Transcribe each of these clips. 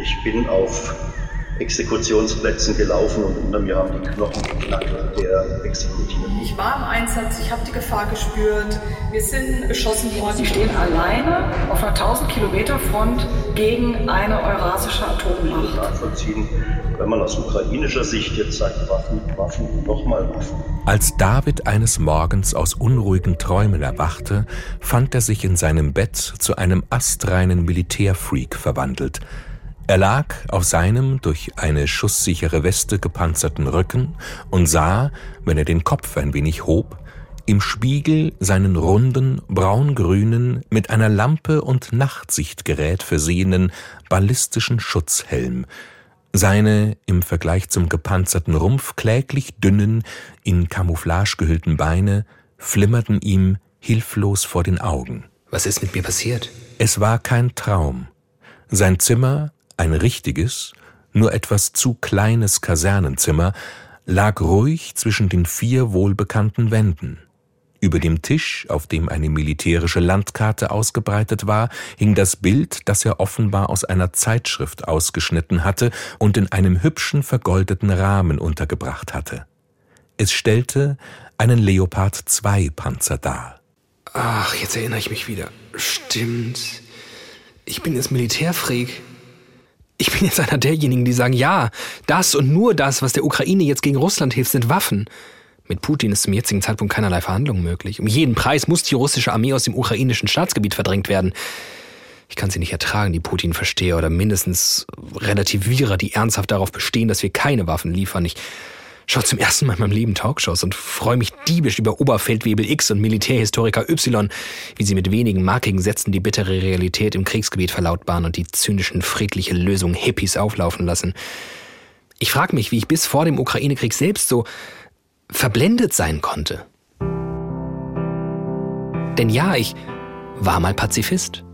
Ich bin auf Exekutionsplätzen gelaufen und unter mir haben die Knochen geknackt der Exekutierten. Ich war im Einsatz, ich habe die Gefahr gespürt. Wir sind beschossen worden. Sie stehen alleine auf einer 1000 Kilometer Front gegen eine eurasische Atommacht. Nachvollziehen, wenn man aus ukrainischer Sicht jetzt sagt, Waffen, Waffen, nochmal Waffen. Als David eines Morgens aus unruhigen Träumen erwachte, fand er sich in seinem Bett zu einem astreinen Militärfreak verwandelt – er lag auf seinem durch eine schusssichere Weste gepanzerten Rücken und sah, wenn er den Kopf ein wenig hob, im Spiegel seinen runden, braungrünen, mit einer Lampe und Nachtsichtgerät versehenen ballistischen Schutzhelm, seine im Vergleich zum gepanzerten Rumpf kläglich dünnen, in Camouflage gehüllten Beine flimmerten ihm hilflos vor den Augen. Was ist mit mir passiert? Es war kein Traum. Sein Zimmer ein richtiges, nur etwas zu kleines Kasernenzimmer lag ruhig zwischen den vier wohlbekannten Wänden. Über dem Tisch, auf dem eine militärische Landkarte ausgebreitet war, hing das Bild, das er offenbar aus einer Zeitschrift ausgeschnitten hatte und in einem hübschen vergoldeten Rahmen untergebracht hatte. Es stellte einen Leopard 2 Panzer dar. Ach, jetzt erinnere ich mich wieder. Stimmt. Ich bin jetzt Militärfreak. Ich bin jetzt einer derjenigen, die sagen, ja, das und nur das, was der Ukraine jetzt gegen Russland hilft, sind Waffen. Mit Putin ist zum jetzigen Zeitpunkt keinerlei Verhandlung möglich. Um jeden Preis muss die russische Armee aus dem ukrainischen Staatsgebiet verdrängt werden. Ich kann sie nicht ertragen, die Putin-Versteher oder mindestens Relativierer, die ernsthaft darauf bestehen, dass wir keine Waffen liefern. Ich schaue zum ersten Mal in meinem Leben Talkshows und freue mich diebisch über Oberfeldwebel X und Militärhistoriker Y, wie sie mit wenigen markigen Sätzen die bittere Realität im Kriegsgebiet verlautbaren und die zynischen friedliche Lösung Hippies auflaufen lassen. Ich frage mich, wie ich bis vor dem Ukraine-Krieg selbst so verblendet sein konnte. Denn ja, ich war mal Pazifist.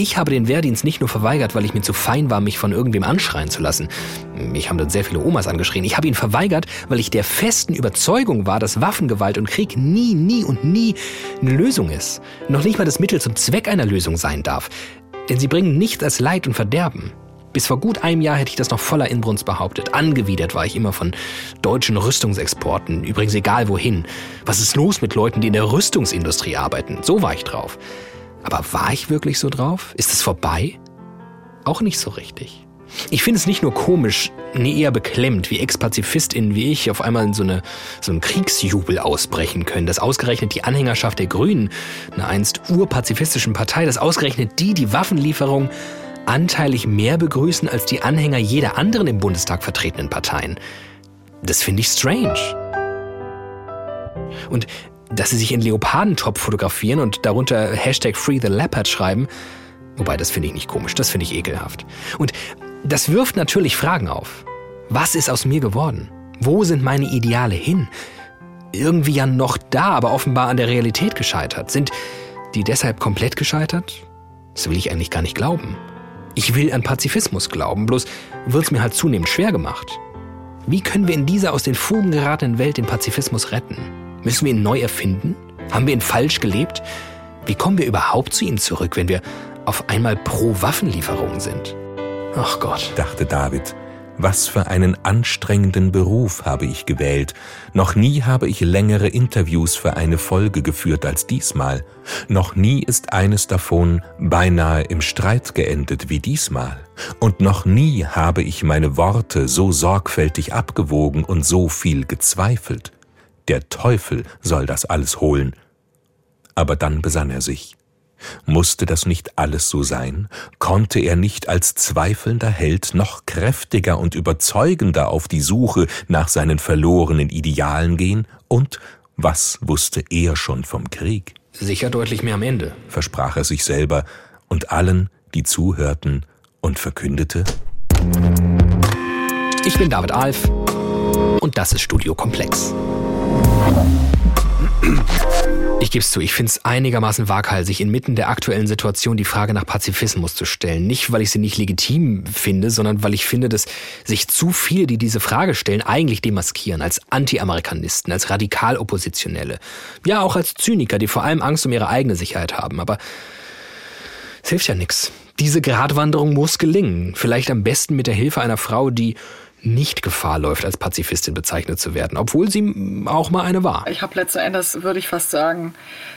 Ich habe den Wehrdienst nicht nur verweigert, weil ich mir zu fein war, mich von irgendwem anschreien zu lassen. Mich haben dann sehr viele Omas angeschrien. Ich habe ihn verweigert, weil ich der festen Überzeugung war, dass Waffengewalt und Krieg nie, nie und nie eine Lösung ist. Noch nicht mal das Mittel zum Zweck einer Lösung sein darf. Denn sie bringen nichts als Leid und Verderben. Bis vor gut einem Jahr hätte ich das noch voller Inbrunst behauptet. Angewidert war ich immer von deutschen Rüstungsexporten. Übrigens egal wohin. Was ist los mit Leuten, die in der Rüstungsindustrie arbeiten? So war ich drauf. Aber war ich wirklich so drauf? Ist es vorbei? Auch nicht so richtig. Ich finde es nicht nur komisch, nee eher beklemmt, wie Ex-PazifistInnen wie ich auf einmal in so, eine, so einen Kriegsjubel ausbrechen können, dass ausgerechnet die Anhängerschaft der Grünen, einer einst urpazifistischen Partei, dass ausgerechnet die die Waffenlieferung anteilig mehr begrüßen als die Anhänger jeder anderen im Bundestag vertretenen Parteien. Das finde ich strange. Und dass sie sich in Leopardentop fotografieren und darunter Hashtag Free the Leopard schreiben. Wobei, das finde ich nicht komisch, das finde ich ekelhaft. Und das wirft natürlich Fragen auf. Was ist aus mir geworden? Wo sind meine Ideale hin? Irgendwie ja noch da, aber offenbar an der Realität gescheitert. Sind die deshalb komplett gescheitert? Das will ich eigentlich gar nicht glauben. Ich will an Pazifismus glauben, bloß wird es mir halt zunehmend schwer gemacht. Wie können wir in dieser aus den Fugen geratenen Welt den Pazifismus retten? Müssen wir ihn neu erfinden? Haben wir ihn falsch gelebt? Wie kommen wir überhaupt zu ihm zurück, wenn wir auf einmal pro Waffenlieferung sind? Ach Gott, dachte David. Was für einen anstrengenden Beruf habe ich gewählt. Noch nie habe ich längere Interviews für eine Folge geführt als diesmal. Noch nie ist eines davon beinahe im Streit geendet wie diesmal. Und noch nie habe ich meine Worte so sorgfältig abgewogen und so viel gezweifelt. Der Teufel soll das alles holen. Aber dann besann er sich. Musste das nicht alles so sein? Konnte er nicht als zweifelnder Held noch kräftiger und überzeugender auf die Suche nach seinen verlorenen Idealen gehen? Und was wusste er schon vom Krieg? Sicher deutlich mehr am Ende, versprach er sich selber und allen, die zuhörten, und verkündete Ich bin David Alf und das ist Studio Komplex. Ich gebe es zu, ich finde es einigermaßen waghalsig, inmitten der aktuellen Situation die Frage nach Pazifismus zu stellen. Nicht, weil ich sie nicht legitim finde, sondern weil ich finde, dass sich zu viele, die diese Frage stellen, eigentlich demaskieren als Anti-Amerikanisten, als Radikal-Oppositionelle. Ja, auch als Zyniker, die vor allem Angst um ihre eigene Sicherheit haben. Aber es hilft ja nichts. Diese Gratwanderung muss gelingen. Vielleicht am besten mit der Hilfe einer Frau, die nicht Gefahr läuft, als Pazifistin bezeichnet zu werden, obwohl sie auch mal eine war. Ich habe letzten Endes, würde ich fast sagen,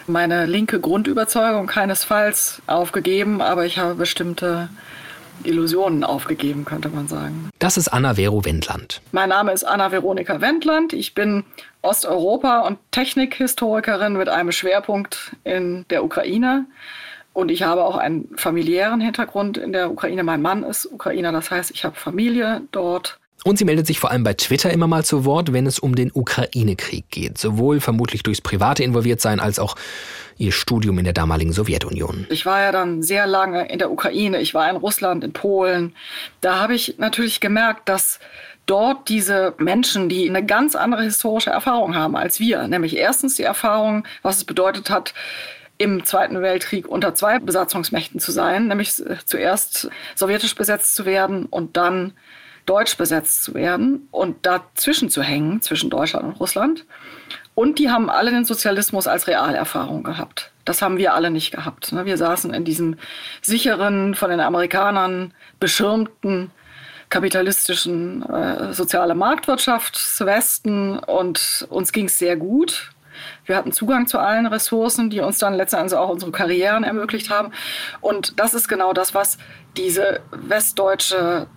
meine linke Grundüberzeugung keinesfalls aufgegeben, aber ich habe bestimmte Illusionen aufgegeben, könnte man sagen. Das ist Anna Vero Wendland. Mein Name ist Anna Veronika Wendland. Ich bin Osteuropa- und Technikhistorikerin mit einem Schwerpunkt in der Ukraine. Und ich habe auch einen familiären Hintergrund in der Ukraine. Mein Mann ist Ukrainer, das heißt, ich habe Familie dort. Und sie meldet sich vor allem bei Twitter immer mal zu Wort, wenn es um den Ukraine-Krieg geht. Sowohl vermutlich durchs private Involviertsein als auch ihr Studium in der damaligen Sowjetunion. Ich war ja dann sehr lange in der Ukraine. Ich war in Russland, in Polen. Da habe ich natürlich gemerkt, dass dort diese Menschen, die eine ganz andere historische Erfahrung haben als wir, nämlich erstens die Erfahrung, was es bedeutet hat, im Zweiten Weltkrieg unter zwei Besatzungsmächten zu sein, nämlich zuerst sowjetisch besetzt zu werden und dann deutsch besetzt zu werden und dazwischen zu hängen, zwischen Deutschland und Russland. Und die haben alle den Sozialismus als Realerfahrung gehabt. Das haben wir alle nicht gehabt. Ne? Wir saßen in diesem sicheren, von den Amerikanern beschirmten kapitalistischen äh, soziale Marktwirtschaftswesten und uns ging es sehr gut. Wir hatten Zugang zu allen Ressourcen, die uns dann letztendlich auch unsere Karrieren ermöglicht haben. Und das ist genau das, was diese westdeutsche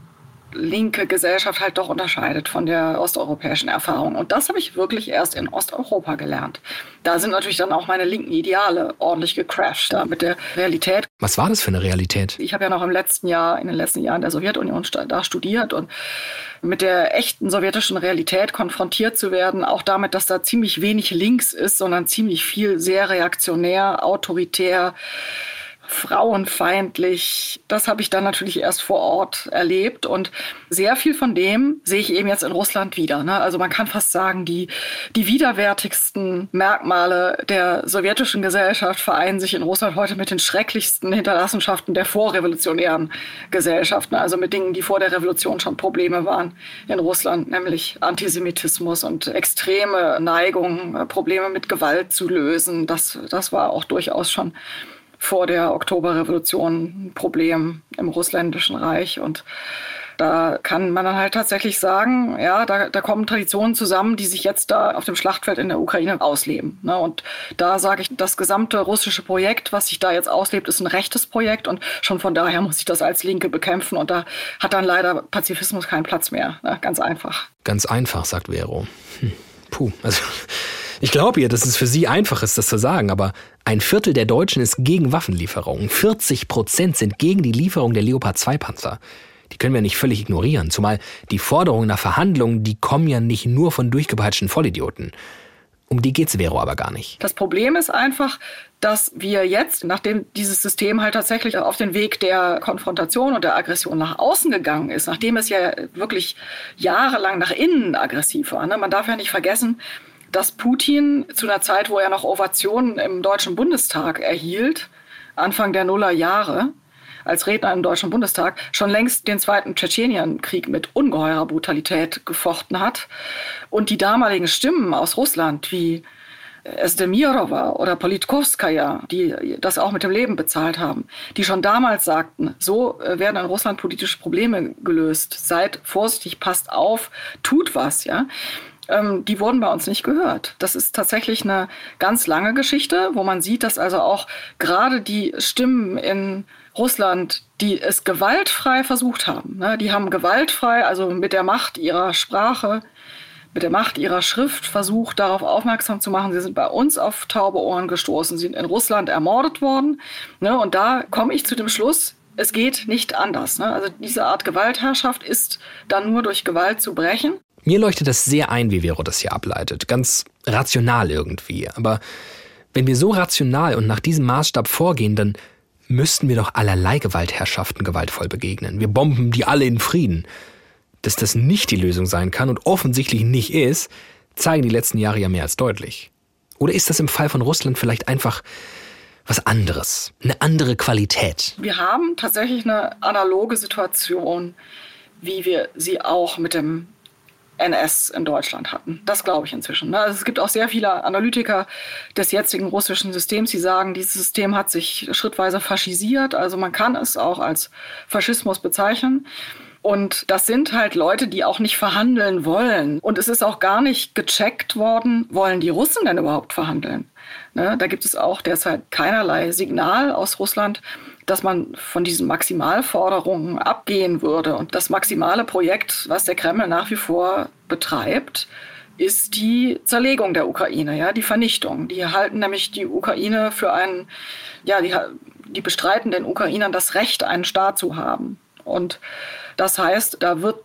linke Gesellschaft halt doch unterscheidet von der osteuropäischen Erfahrung. Und das habe ich wirklich erst in Osteuropa gelernt. Da sind natürlich dann auch meine linken Ideale ordentlich gecrashed da mit der Realität. Was war das für eine Realität? Ich habe ja noch im letzten Jahr, in den letzten Jahren der Sowjetunion da studiert und mit der echten sowjetischen Realität konfrontiert zu werden, auch damit, dass da ziemlich wenig links ist, sondern ziemlich viel sehr reaktionär, autoritär, frauenfeindlich. Das habe ich dann natürlich erst vor Ort erlebt und sehr viel von dem sehe ich eben jetzt in Russland wieder. Ne? Also man kann fast sagen, die, die widerwärtigsten Merkmale der sowjetischen Gesellschaft vereinen sich in Russland heute mit den schrecklichsten Hinterlassenschaften der vorrevolutionären Gesellschaften, also mit Dingen, die vor der Revolution schon Probleme waren in Russland, nämlich Antisemitismus und extreme Neigungen, Probleme mit Gewalt zu lösen. Das, das war auch durchaus schon vor der Oktoberrevolution ein Problem im russländischen Reich und da kann man dann halt tatsächlich sagen, ja, da, da kommen Traditionen zusammen, die sich jetzt da auf dem Schlachtfeld in der Ukraine ausleben. Ne? Und da sage ich, das gesamte russische Projekt, was sich da jetzt auslebt, ist ein rechtes Projekt und schon von daher muss ich das als Linke bekämpfen und da hat dann leider Pazifismus keinen Platz mehr. Ne? Ganz einfach. Ganz einfach, sagt Vero. Hm. Puh, also ich glaube ihr, dass es für Sie einfach ist, das zu sagen, aber ein Viertel der Deutschen ist gegen Waffenlieferungen. 40 Prozent sind gegen die Lieferung der Leopard 2 Panzer. Die können wir nicht völlig ignorieren, zumal die Forderungen nach Verhandlungen, die kommen ja nicht nur von durchgepeitschten Vollidioten. Um die geht's Vero aber gar nicht. Das Problem ist einfach, dass wir jetzt, nachdem dieses System halt tatsächlich auf den Weg der Konfrontation und der Aggression nach außen gegangen ist, nachdem es ja wirklich jahrelang nach innen aggressiv war, ne? man darf ja nicht vergessen, dass Putin zu einer Zeit, wo er noch Ovationen im Deutschen Bundestag erhielt, Anfang der Nuller Jahre, als Redner im Deutschen Bundestag schon längst den zweiten Tschetschenienkrieg mit ungeheurer Brutalität gefochten hat. Und die damaligen Stimmen aus Russland wie Esdemirova oder Politkovskaya, die das auch mit dem Leben bezahlt haben, die schon damals sagten, so äh, werden in Russland politische Probleme gelöst. Seid vorsichtig, passt auf, tut was, ja ähm, die wurden bei uns nicht gehört. Das ist tatsächlich eine ganz lange Geschichte, wo man sieht, dass also auch gerade die Stimmen in Russland, die es gewaltfrei versucht haben, ne, die haben gewaltfrei, also mit der Macht ihrer Sprache, mit der Macht ihrer Schrift versucht, darauf aufmerksam zu machen. Sie sind bei uns auf taube Ohren gestoßen, sind in Russland ermordet worden. Ne, und da komme ich zu dem Schluss, es geht nicht anders. Ne? Also diese Art Gewaltherrschaft ist dann nur durch Gewalt zu brechen. Mir leuchtet das sehr ein, wie Vero das hier ableitet. Ganz rational irgendwie. Aber wenn wir so rational und nach diesem Maßstab vorgehen, dann müssten wir doch allerlei Gewaltherrschaften gewaltvoll begegnen. Wir bomben die alle in Frieden. Dass das nicht die Lösung sein kann und offensichtlich nicht ist, zeigen die letzten Jahre ja mehr als deutlich. Oder ist das im Fall von Russland vielleicht einfach was anderes, eine andere Qualität? Wir haben tatsächlich eine analoge Situation, wie wir sie auch mit dem NS in Deutschland hatten. Das glaube ich inzwischen. Ne? Also es gibt auch sehr viele Analytiker des jetzigen russischen Systems, die sagen, dieses System hat sich schrittweise faschisiert. Also man kann es auch als Faschismus bezeichnen. Und das sind halt Leute, die auch nicht verhandeln wollen. Und es ist auch gar nicht gecheckt worden, wollen die Russen denn überhaupt verhandeln? Ne? Da gibt es auch derzeit keinerlei Signal aus Russland, dass man von diesen Maximalforderungen abgehen würde. Und das maximale Projekt, was der Kreml nach wie vor betreibt, ist die Zerlegung der Ukraine, ja, die Vernichtung. Die halten nämlich die Ukraine für einen, ja, die, die bestreiten den Ukrainern das Recht, einen Staat zu haben. Und das heißt, da wird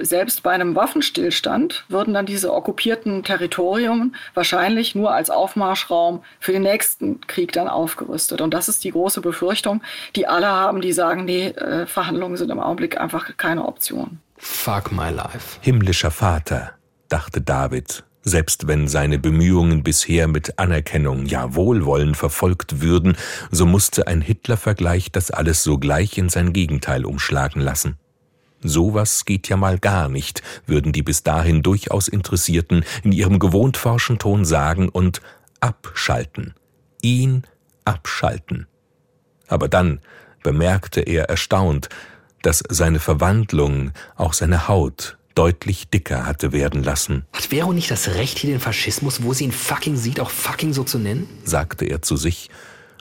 selbst bei einem Waffenstillstand würden dann diese okkupierten Territorien wahrscheinlich nur als Aufmarschraum für den nächsten Krieg dann aufgerüstet. Und das ist die große Befürchtung, die alle haben, die sagen, nee, äh, Verhandlungen sind im Augenblick einfach keine Option. Fuck my life. Himmlischer Vater, dachte David, selbst wenn seine Bemühungen bisher mit Anerkennung, ja Wohlwollen verfolgt würden, so musste ein Hitler-Vergleich das alles sogleich in sein Gegenteil umschlagen lassen. Sowas geht ja mal gar nicht, würden die bis dahin durchaus Interessierten in ihrem gewohnt forschen Ton sagen und abschalten. Ihn abschalten. Aber dann bemerkte er erstaunt, dass seine Verwandlung auch seine Haut deutlich dicker hatte werden lassen. Hat Vero nicht das Recht, hier den Faschismus, wo sie ihn fucking sieht, auch fucking so zu nennen? sagte er zu sich,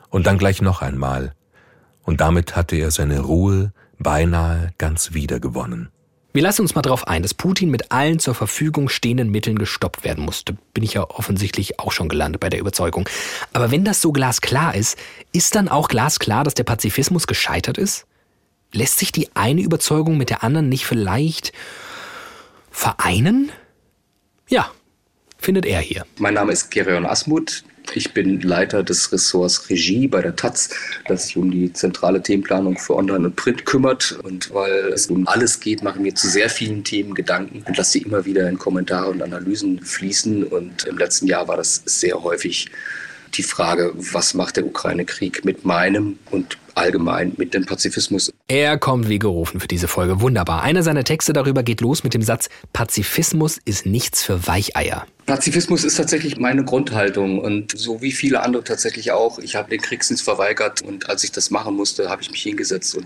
und dann gleich noch einmal. Und damit hatte er seine Ruhe, beinahe ganz wiedergewonnen. Wir lassen uns mal darauf ein, dass Putin mit allen zur Verfügung stehenden Mitteln gestoppt werden musste. Bin ich ja offensichtlich auch schon gelandet bei der Überzeugung. Aber wenn das so glasklar ist, ist dann auch glasklar, dass der Pazifismus gescheitert ist? Lässt sich die eine Überzeugung mit der anderen nicht vielleicht vereinen? Ja, findet er hier. Mein Name ist Gerion Asmuth. Ich bin Leiter des Ressorts Regie bei der Taz, das sich um die zentrale Themenplanung für Online und Print kümmert. Und weil es um alles geht, machen wir zu sehr vielen Themen Gedanken und lasse sie immer wieder in Kommentare und Analysen fließen. Und im letzten Jahr war das sehr häufig die Frage, was macht der Ukraine-Krieg mit meinem und allgemein mit dem Pazifismus. Er kommt wie gerufen für diese Folge. Wunderbar. Einer seiner Texte darüber geht los mit dem Satz, Pazifismus ist nichts für Weicheier. Pazifismus ist tatsächlich meine Grundhaltung und so wie viele andere tatsächlich auch. Ich habe den Kriegsdienst verweigert und als ich das machen musste, habe ich mich hingesetzt und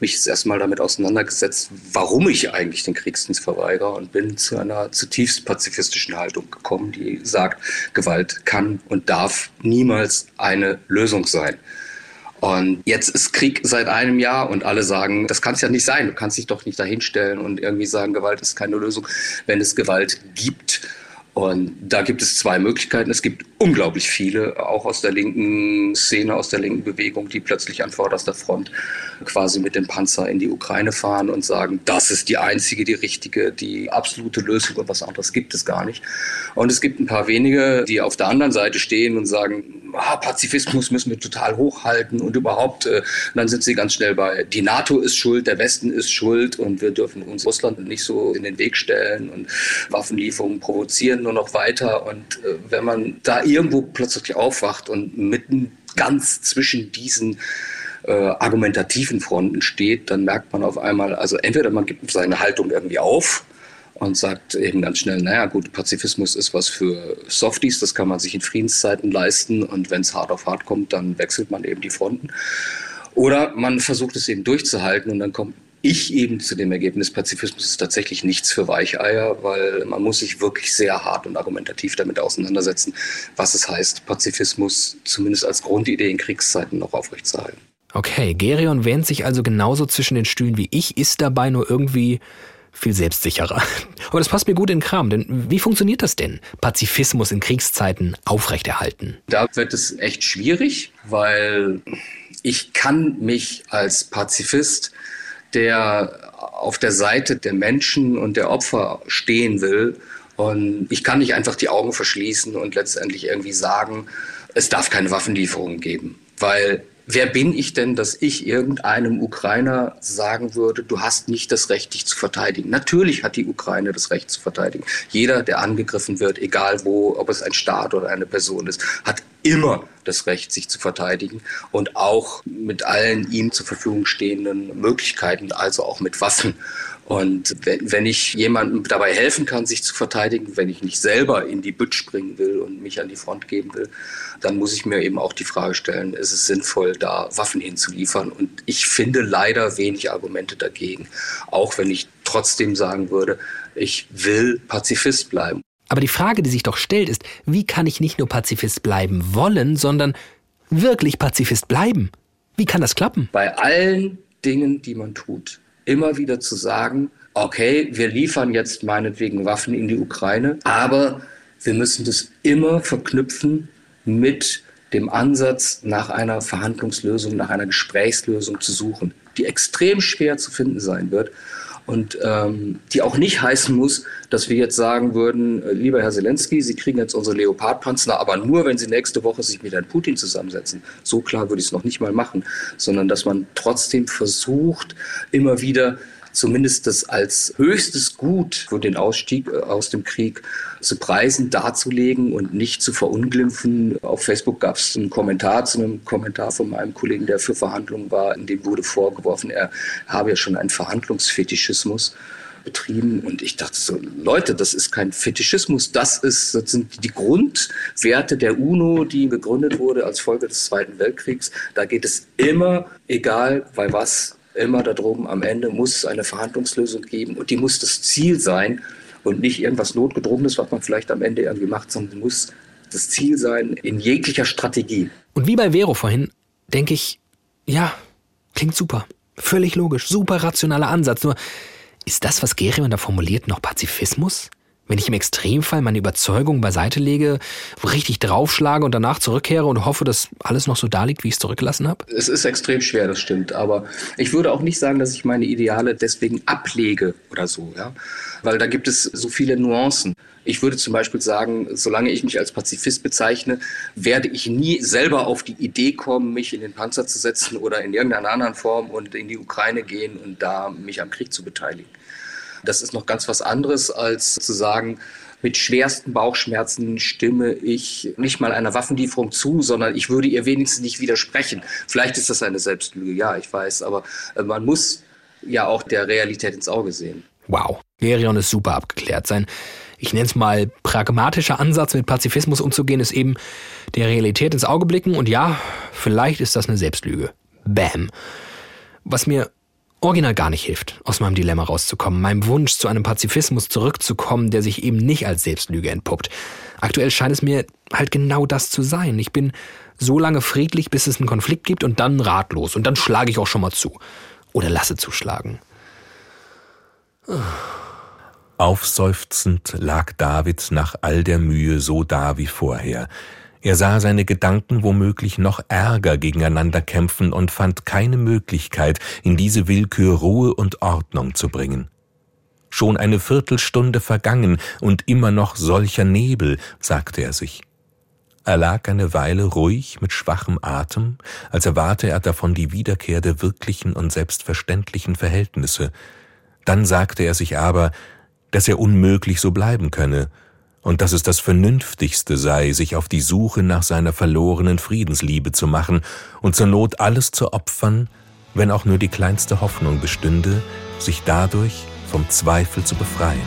mich jetzt erstmal damit auseinandergesetzt, warum ich eigentlich den Kriegsdienst verweigere und bin zu einer zutiefst pazifistischen Haltung gekommen, die sagt, Gewalt kann und darf niemals eine Lösung sein. Und jetzt ist Krieg seit einem Jahr und alle sagen, das kann es ja nicht sein. Du kannst dich doch nicht dahinstellen und irgendwie sagen, Gewalt ist keine Lösung, wenn es Gewalt gibt. Und da gibt es zwei Möglichkeiten. Es gibt unglaublich viele, auch aus der linken Szene, aus der linken Bewegung, die plötzlich an vorderster Front quasi mit dem Panzer in die Ukraine fahren und sagen, das ist die einzige, die richtige, die absolute Lösung und was anderes gibt es gar nicht. Und es gibt ein paar wenige, die auf der anderen Seite stehen und sagen, ah, Pazifismus müssen wir total hochhalten und überhaupt, äh, dann sind sie ganz schnell bei, die NATO ist schuld, der Westen ist schuld und wir dürfen uns Russland nicht so in den Weg stellen und Waffenlieferungen provozieren nur noch weiter. Und äh, wenn man da irgendwo plötzlich aufwacht und mitten ganz zwischen diesen äh, argumentativen Fronten steht, dann merkt man auf einmal, also entweder man gibt seine Haltung irgendwie auf und sagt eben ganz schnell, naja gut, Pazifismus ist was für Softies, das kann man sich in Friedenszeiten leisten und wenn es hart auf hart kommt, dann wechselt man eben die Fronten. Oder man versucht es eben durchzuhalten und dann kommt ich eben zu dem Ergebnis, Pazifismus ist tatsächlich nichts für Weicheier, weil man muss sich wirklich sehr hart und argumentativ damit auseinandersetzen, was es heißt, Pazifismus zumindest als Grundidee in Kriegszeiten noch aufrechtzuerhalten. Okay, Gerion wähnt sich also genauso zwischen den Stühlen wie ich, ist dabei nur irgendwie viel selbstsicherer. Aber das passt mir gut in den Kram, denn wie funktioniert das denn? Pazifismus in Kriegszeiten aufrechterhalten? Da wird es echt schwierig, weil ich kann mich als Pazifist der auf der Seite der Menschen und der Opfer stehen will. Und ich kann nicht einfach die Augen verschließen und letztendlich irgendwie sagen, es darf keine Waffenlieferungen geben. Weil wer bin ich denn, dass ich irgendeinem Ukrainer sagen würde, du hast nicht das Recht, dich zu verteidigen? Natürlich hat die Ukraine das Recht zu verteidigen. Jeder, der angegriffen wird, egal wo, ob es ein Staat oder eine Person ist, hat immer das Recht, sich zu verteidigen und auch mit allen ihm zur Verfügung stehenden Möglichkeiten, also auch mit Waffen. Und wenn, wenn ich jemandem dabei helfen kann, sich zu verteidigen, wenn ich nicht selber in die Bütt springen will und mich an die Front geben will, dann muss ich mir eben auch die Frage stellen, ist es sinnvoll, da Waffen hinzuliefern? Und ich finde leider wenig Argumente dagegen, auch wenn ich trotzdem sagen würde, ich will Pazifist bleiben. Aber die Frage, die sich doch stellt, ist, wie kann ich nicht nur Pazifist bleiben wollen, sondern wirklich Pazifist bleiben? Wie kann das klappen? Bei allen Dingen, die man tut, immer wieder zu sagen, okay, wir liefern jetzt meinetwegen Waffen in die Ukraine, aber wir müssen das immer verknüpfen mit dem Ansatz, nach einer Verhandlungslösung, nach einer Gesprächslösung zu suchen, die extrem schwer zu finden sein wird und ähm, die auch nicht heißen muss, dass wir jetzt sagen würden, äh, lieber Herr Zelensky, Sie kriegen jetzt unsere Leopardpanzer, aber nur, wenn Sie nächste Woche sich mit Herrn Putin zusammensetzen. So klar würde ich es noch nicht mal machen, sondern dass man trotzdem versucht, immer wieder zumindest das als höchstes Gut für den Ausstieg äh, aus dem Krieg zu preisen, darzulegen und nicht zu verunglimpfen. Auf Facebook gab es einen Kommentar zu einem Kommentar von meinem Kollegen, der für Verhandlungen war, in dem wurde vorgeworfen, er habe ja schon einen Verhandlungsfetischismus betrieben und ich dachte so, Leute, das ist kein Fetischismus, das, ist, das sind die Grundwerte der UNO, die gegründet wurde als Folge des Zweiten Weltkriegs. Da geht es immer, egal bei was, immer darum, am Ende muss es eine Verhandlungslösung geben und die muss das Ziel sein und nicht irgendwas Notgedrungenes, was man vielleicht am Ende irgendwie macht, sondern muss das Ziel sein in jeglicher Strategie. Und wie bei Vero vorhin, denke ich, ja, klingt super. Völlig logisch, super rationaler Ansatz. Nur, ist das, was Gerion da formuliert, noch Pazifismus? Wenn ich im Extremfall meine Überzeugung beiseite lege, richtig draufschlage und danach zurückkehre und hoffe, dass alles noch so da liegt, wie ich es zurückgelassen habe? Es ist extrem schwer, das stimmt. Aber ich würde auch nicht sagen, dass ich meine Ideale deswegen ablege oder so, ja. Weil da gibt es so viele Nuancen. Ich würde zum Beispiel sagen, solange ich mich als Pazifist bezeichne, werde ich nie selber auf die Idee kommen, mich in den Panzer zu setzen oder in irgendeiner anderen Form und in die Ukraine gehen und da mich am Krieg zu beteiligen. Das ist noch ganz was anderes, als zu sagen, mit schwersten Bauchschmerzen stimme ich nicht mal einer Waffenlieferung zu, sondern ich würde ihr wenigstens nicht widersprechen. Vielleicht ist das eine Selbstlüge, ja, ich weiß, aber äh, man muss ja auch der Realität ins Auge sehen. Wow, Gerion ist super abgeklärt. Sein, ich nenne es mal, pragmatischer Ansatz mit Pazifismus umzugehen, ist eben der Realität ins Auge blicken und ja, vielleicht ist das eine Selbstlüge. Bam. Was mir original gar nicht hilft, aus meinem Dilemma rauszukommen, meinem Wunsch zu einem Pazifismus zurückzukommen, der sich eben nicht als Selbstlüge entpuppt. Aktuell scheint es mir halt genau das zu sein. Ich bin so lange friedlich, bis es einen Konflikt gibt und dann ratlos und dann schlage ich auch schon mal zu. Oder lasse zuschlagen. Aufseufzend lag David nach all der Mühe so da wie vorher. Er sah seine Gedanken womöglich noch ärger gegeneinander kämpfen und fand keine Möglichkeit, in diese Willkür Ruhe und Ordnung zu bringen. Schon eine Viertelstunde vergangen und immer noch solcher Nebel, sagte er sich. Er lag eine Weile ruhig mit schwachem Atem, als erwarte er davon die Wiederkehr der wirklichen und selbstverständlichen Verhältnisse. Dann sagte er sich aber, dass er unmöglich so bleiben könne, und dass es das Vernünftigste sei, sich auf die Suche nach seiner verlorenen Friedensliebe zu machen und zur Not alles zu opfern, wenn auch nur die kleinste Hoffnung bestünde, sich dadurch vom Zweifel zu befreien.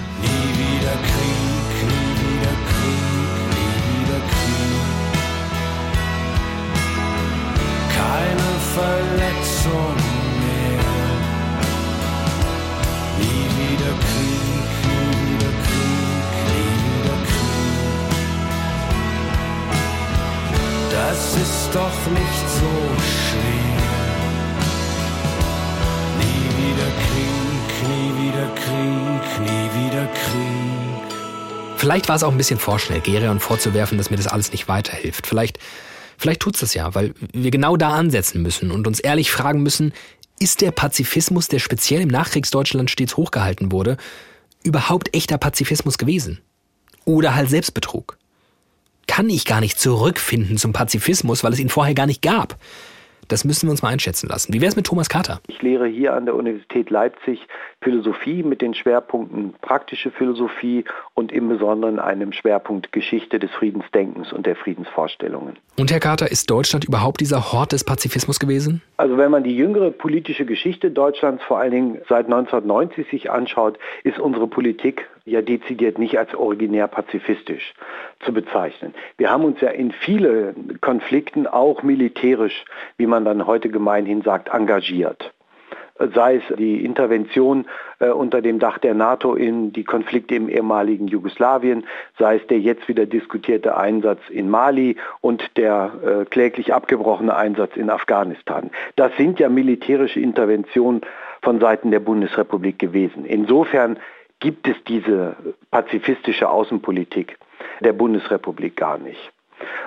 Doch nicht so schwer. Nie wieder Krieg, nie wieder Krieg, nie wieder Krieg. Vielleicht war es auch ein bisschen vorschnell, Gerion vorzuwerfen, dass mir das alles nicht weiterhilft. Vielleicht, vielleicht tut's das ja, weil wir genau da ansetzen müssen und uns ehrlich fragen müssen, ist der Pazifismus, der speziell im Nachkriegsdeutschland stets hochgehalten wurde, überhaupt echter Pazifismus gewesen? Oder halt Selbstbetrug? Kann ich gar nicht zurückfinden zum Pazifismus, weil es ihn vorher gar nicht gab? Das müssen wir uns mal einschätzen lassen. Wie wäre es mit Thomas Carter? Ich lehre hier an der Universität Leipzig Philosophie mit den Schwerpunkten praktische Philosophie und im Besonderen einem Schwerpunkt Geschichte des Friedensdenkens und der Friedensvorstellungen. Und Herr Carter, ist Deutschland überhaupt dieser Hort des Pazifismus gewesen? Also wenn man die jüngere politische Geschichte Deutschlands vor allen Dingen seit 1990 sich anschaut, ist unsere Politik ja dezidiert nicht als originär pazifistisch zu bezeichnen. Wir haben uns ja in viele Konflikten auch militärisch, wie man dann heute gemeinhin sagt, engagiert sei es die Intervention äh, unter dem Dach der NATO in die Konflikte im ehemaligen Jugoslawien, sei es der jetzt wieder diskutierte Einsatz in Mali und der äh, kläglich abgebrochene Einsatz in Afghanistan. Das sind ja militärische Interventionen von Seiten der Bundesrepublik gewesen. Insofern gibt es diese pazifistische Außenpolitik der Bundesrepublik gar nicht.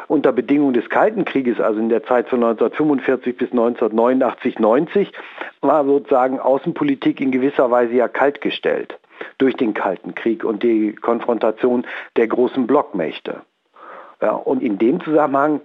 Unter Bedingungen des Kalten Krieges, also in der Zeit von 1945 bis 1989, 90, war sozusagen Außenpolitik in gewisser Weise ja kaltgestellt durch den Kalten Krieg und die Konfrontation der großen Blockmächte. Ja, und in dem Zusammenhang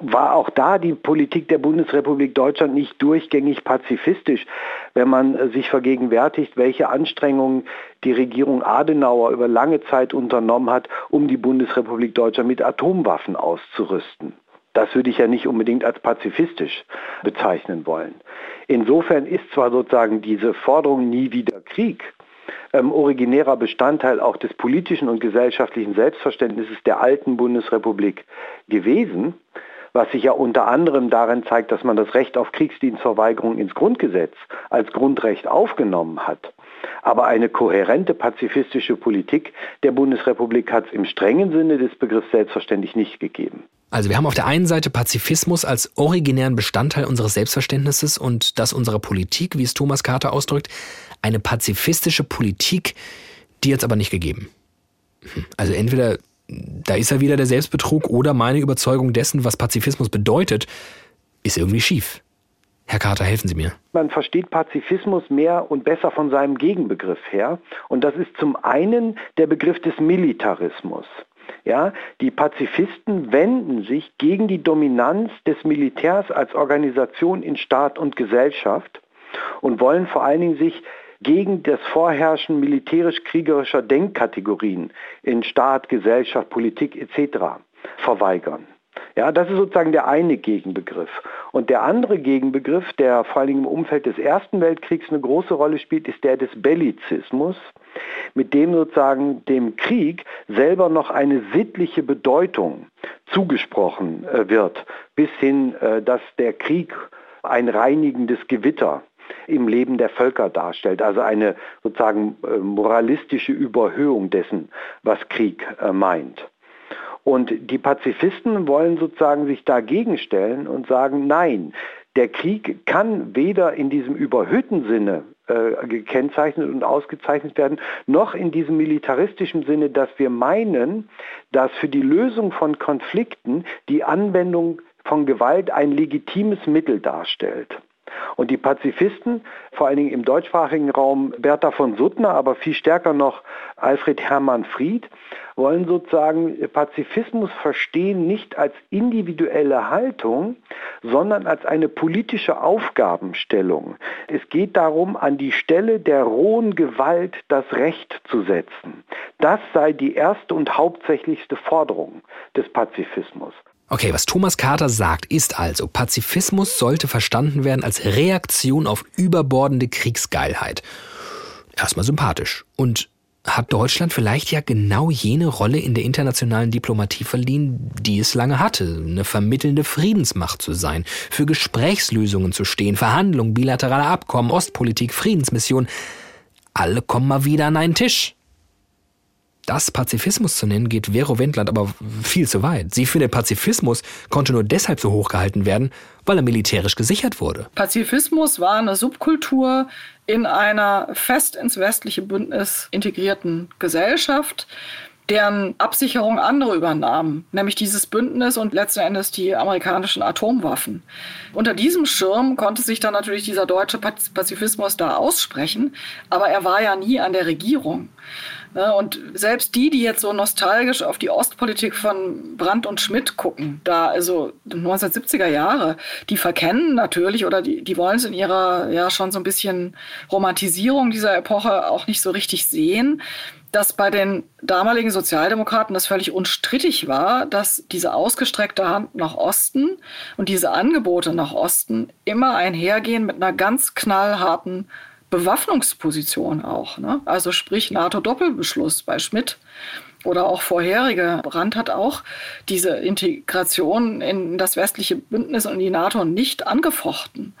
war auch da die Politik der Bundesrepublik Deutschland nicht durchgängig pazifistisch, wenn man sich vergegenwärtigt, welche Anstrengungen die Regierung Adenauer über lange Zeit unternommen hat, um die Bundesrepublik Deutschland mit Atomwaffen auszurüsten. Das würde ich ja nicht unbedingt als pazifistisch bezeichnen wollen. Insofern ist zwar sozusagen diese Forderung nie wieder Krieg ähm, originärer Bestandteil auch des politischen und gesellschaftlichen Selbstverständnisses der alten Bundesrepublik gewesen, was sich ja unter anderem darin zeigt, dass man das Recht auf Kriegsdienstverweigerung ins Grundgesetz als Grundrecht aufgenommen hat. Aber eine kohärente pazifistische Politik der Bundesrepublik hat es im strengen Sinne des Begriffs selbstverständlich nicht gegeben. Also wir haben auf der einen Seite Pazifismus als originären Bestandteil unseres Selbstverständnisses und das unserer Politik, wie es Thomas Carter ausdrückt, eine pazifistische Politik, die jetzt aber nicht gegeben. Hm. Also entweder da ist ja wieder der Selbstbetrug oder meine Überzeugung dessen, was Pazifismus bedeutet, ist irgendwie schief. Herr Carter, helfen Sie mir. Man versteht Pazifismus mehr und besser von seinem Gegenbegriff her. Und das ist zum einen der Begriff des Militarismus. Ja, die Pazifisten wenden sich gegen die Dominanz des Militärs als Organisation in Staat und Gesellschaft und wollen vor allen Dingen sich gegen das Vorherrschen militärisch-kriegerischer Denkkategorien in Staat, Gesellschaft, Politik etc. verweigern. Ja, das ist sozusagen der eine Gegenbegriff. Und der andere Gegenbegriff, der vor allem im Umfeld des Ersten Weltkriegs eine große Rolle spielt, ist der des Bellizismus, mit dem sozusagen dem Krieg selber noch eine sittliche Bedeutung zugesprochen äh, wird, bis hin, äh, dass der Krieg ein reinigendes Gewitter im Leben der Völker darstellt. Also eine sozusagen äh, moralistische Überhöhung dessen, was Krieg meint. Und die Pazifisten wollen sozusagen sich dagegen stellen und sagen, nein, der Krieg kann weder in diesem überhöhten Sinne äh, gekennzeichnet und ausgezeichnet werden, noch in diesem militaristischen Sinne, dass wir meinen, dass für die Lösung von Konflikten die Anwendung von Gewalt ein legitimes Mittel darstellt. Und die Pazifisten, vor allen Dingen im deutschsprachigen Raum Bertha von Suttner, aber viel stärker noch Alfred Hermann Fried, wollen sozusagen Pazifismus verstehen nicht als individuelle Haltung, sondern als eine politische Aufgabenstellung. Es geht darum, an die Stelle der rohen Gewalt das Recht zu setzen. Das sei die erste und hauptsächlichste Forderung des Pazifismus. Okay, was Thomas Carter sagt, ist also, Pazifismus sollte verstanden werden als Reaktion auf überbordende Kriegsgeilheit. Erstmal sympathisch. Und hat Deutschland vielleicht ja genau jene Rolle in der internationalen Diplomatie verliehen, die es lange hatte, eine vermittelnde Friedensmacht zu sein, für Gesprächslösungen zu stehen, Verhandlungen, bilaterale Abkommen, Ostpolitik, Friedensmission. Alle kommen mal wieder an einen Tisch das Pazifismus zu nennen, geht Vero Wendland aber viel zu weit. Sie findet, Pazifismus konnte nur deshalb so hochgehalten werden, weil er militärisch gesichert wurde. Pazifismus war eine Subkultur in einer fest ins westliche Bündnis integrierten Gesellschaft, deren Absicherung andere übernahmen, nämlich dieses Bündnis und letzten Endes die amerikanischen Atomwaffen. Unter diesem Schirm konnte sich dann natürlich dieser deutsche Pazifismus da aussprechen, aber er war ja nie an der Regierung. Ne, und selbst die, die jetzt so nostalgisch auf die Ostpolitik von Brandt und Schmidt gucken, da also 1970er Jahre, die verkennen natürlich oder die, die wollen es in ihrer ja schon so ein bisschen Romantisierung dieser Epoche auch nicht so richtig sehen dass bei den damaligen Sozialdemokraten das völlig unstrittig war, dass diese ausgestreckte Hand nach Osten und diese Angebote nach Osten immer einhergehen mit einer ganz knallharten Bewaffnungsposition auch. Ne? Also sprich NATO-Doppelbeschluss bei Schmidt oder auch vorherige. Brandt hat auch diese Integration in das westliche Bündnis und die NATO nicht angefochten.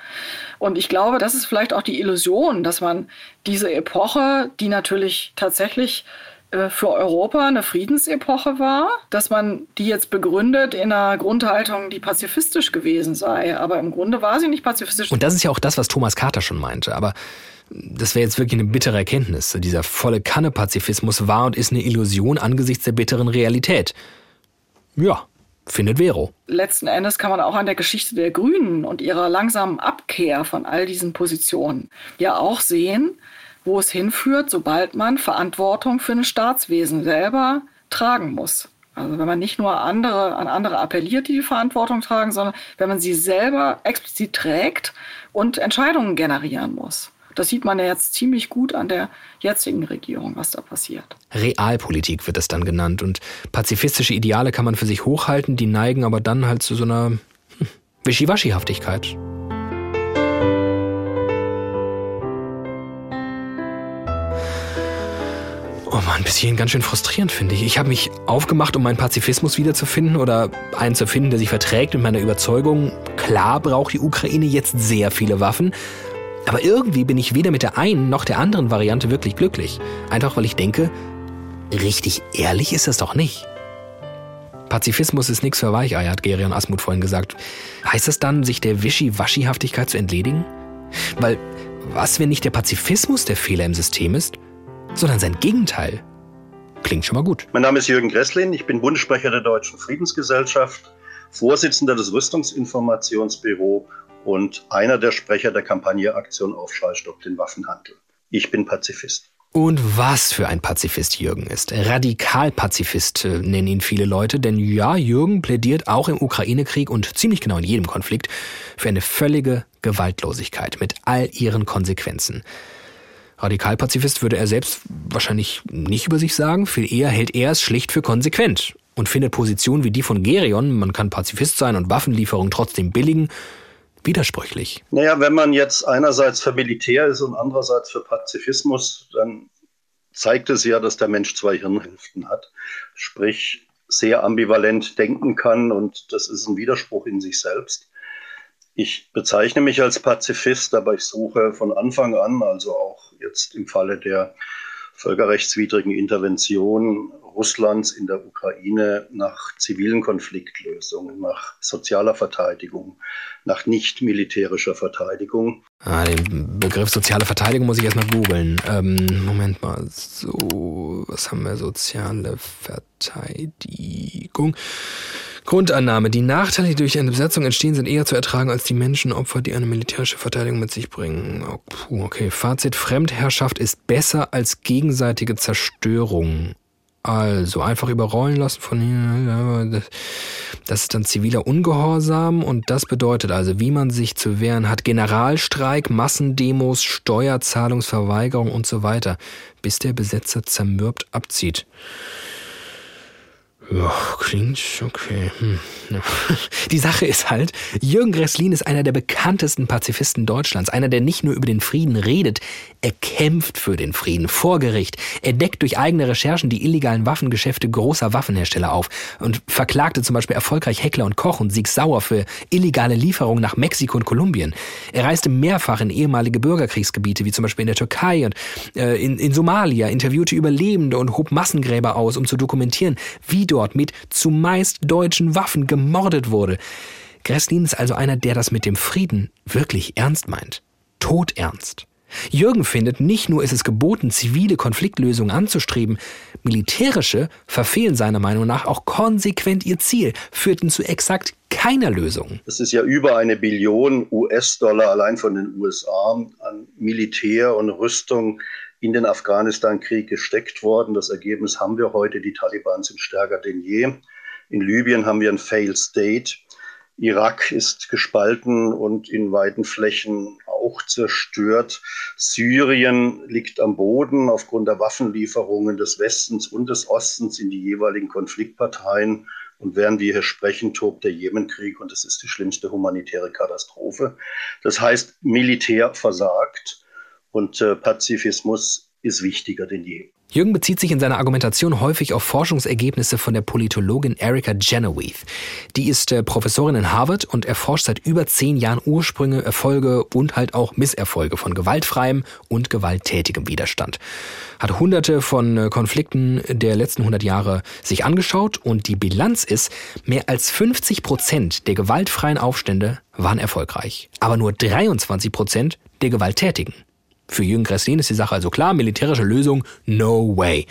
Und ich glaube, das ist vielleicht auch die Illusion, dass man diese Epoche, die natürlich tatsächlich äh, für Europa eine Friedensepoche war, dass man die jetzt begründet in einer Grundhaltung, die pazifistisch gewesen sei. Aber im Grunde war sie nicht pazifistisch. Und das ist ja auch das, was Thomas Carter schon meinte. Aber das wäre jetzt wirklich eine bittere Erkenntnis. Dieser volle Kanne-Pazifismus war und ist eine Illusion angesichts der bitteren Realität. Ja, findet Vero. Letzten Endes kann man auch an der Geschichte der Grünen und ihrer langsamen Abkehr von all diesen Positionen ja auch sehen, wo es hinführt, sobald man Verantwortung für ein Staatswesen selber tragen muss. Also wenn man nicht nur andere, an andere appelliert, die die Verantwortung tragen, sondern wenn man sie selber explizit trägt und Entscheidungen generieren muss. Das sieht man ja jetzt ziemlich gut an der jetzigen Regierung, was da passiert. Realpolitik wird es dann genannt. Und pazifistische Ideale kann man für sich hochhalten, die neigen aber dann halt zu so einer hm, Wischiwaschihaftigkeit. Oh Mann, bis hierhin ganz schön frustrierend, finde ich. Ich habe mich aufgemacht, um meinen Pazifismus wiederzufinden oder einen zu finden, der sich verträgt mit meiner Überzeugung. Klar braucht die Ukraine jetzt sehr viele Waffen, aber irgendwie bin ich weder mit der einen noch der anderen Variante wirklich glücklich. Einfach weil ich denke, richtig ehrlich ist das doch nicht. Pazifismus ist nichts für Weicheier, hat Gerion Asmuth vorhin gesagt. Heißt das dann, sich der Wischi-Waschihaftigkeit zu entledigen? Weil, was, wenn nicht der Pazifismus der Fehler im System ist, sondern sein Gegenteil? Klingt schon mal gut. Mein Name ist Jürgen Gresslin, ich bin Bundessprecher der Deutschen Friedensgesellschaft, Vorsitzender des Rüstungsinformationsbüro und einer der Sprecher der Kampagne Aktion Aufschrei stoppt den Waffenhandel. Ich bin Pazifist. Und was für ein Pazifist Jürgen ist. Radikalpazifist äh, nennen ihn viele Leute, denn ja, Jürgen plädiert auch im Ukraine-Krieg und ziemlich genau in jedem Konflikt für eine völlige Gewaltlosigkeit mit all ihren Konsequenzen. Radikalpazifist würde er selbst wahrscheinlich nicht über sich sagen, viel eher hält er es schlicht für konsequent und findet Positionen wie die von Gerion, man kann Pazifist sein und Waffenlieferungen trotzdem billigen, widersprüchlich. Naja, wenn man jetzt einerseits für Militär ist und andererseits für Pazifismus, dann zeigt es ja, dass der Mensch zwei Hirnhälften hat. Sprich, sehr ambivalent denken kann und das ist ein Widerspruch in sich selbst. Ich bezeichne mich als Pazifist, aber ich suche von Anfang an, also auch jetzt im Falle der völkerrechtswidrigen Intervention Russlands in der Ukraine nach zivilen Konfliktlösungen, nach sozialer Verteidigung, nach nicht militärischer Verteidigung. Ah, den Begriff soziale Verteidigung muss ich erstmal googeln. Ähm, Moment mal, so, was haben wir? Soziale Verteidigung. Grundannahme. Die Nachteile, die durch eine Besetzung entstehen, sind eher zu ertragen als die Menschenopfer, die eine militärische Verteidigung mit sich bringen. Oh, okay. Fazit. Fremdherrschaft ist besser als gegenseitige Zerstörung. Also einfach überrollen lassen von ihnen. Das ist dann ziviler Ungehorsam und das bedeutet also, wie man sich zu wehren hat. Generalstreik, Massendemos, Steuerzahlungsverweigerung und so weiter, bis der Besetzer zermürbt abzieht. Ja, klingt okay. Hm. Ja. Die Sache ist halt, Jürgen Gresslin ist einer der bekanntesten Pazifisten Deutschlands. Einer, der nicht nur über den Frieden redet, er kämpft für den Frieden vor Gericht. Er deckt durch eigene Recherchen die illegalen Waffengeschäfte großer Waffenhersteller auf und verklagte zum Beispiel erfolgreich Heckler und Koch und Sieg Sauer für illegale Lieferungen nach Mexiko und Kolumbien. Er reiste mehrfach in ehemalige Bürgerkriegsgebiete, wie zum Beispiel in der Türkei und äh, in, in Somalia, interviewte Überlebende und hob Massengräber aus, um zu dokumentieren, wie dort dort mit zumeist deutschen Waffen gemordet wurde. Gresslin ist also einer, der das mit dem Frieden wirklich ernst meint. Todernst. Jürgen findet, nicht nur ist es geboten, zivile Konfliktlösungen anzustreben, militärische verfehlen seiner Meinung nach auch konsequent ihr Ziel, führten zu exakt keiner Lösung. Es ist ja über eine Billion US-Dollar allein von den USA an Militär und Rüstung in den Afghanistan-Krieg gesteckt worden. Das Ergebnis haben wir heute. Die Taliban sind stärker denn je. In Libyen haben wir ein Failed State. Irak ist gespalten und in weiten Flächen auch zerstört. Syrien liegt am Boden aufgrund der Waffenlieferungen des Westens und des Ostens in die jeweiligen Konfliktparteien. Und während wir hier sprechen, tobt der Jemenkrieg und es ist die schlimmste humanitäre Katastrophe. Das heißt, Militär versagt und äh, Pazifismus ist wichtiger denn je. Jürgen bezieht sich in seiner Argumentation häufig auf Forschungsergebnisse von der Politologin Erika Genevieve. Die ist äh, Professorin in Harvard und erforscht seit über zehn Jahren Ursprünge, Erfolge und halt auch Misserfolge von gewaltfreiem und gewalttätigem Widerstand. Hat hunderte von äh, Konflikten der letzten 100 Jahre sich angeschaut und die Bilanz ist, mehr als 50 Prozent der gewaltfreien Aufstände waren erfolgreich. Aber nur 23 Prozent der gewalttätigen. Für Jürgen Gresslin ist die Sache also klar, militärische Lösung, no way.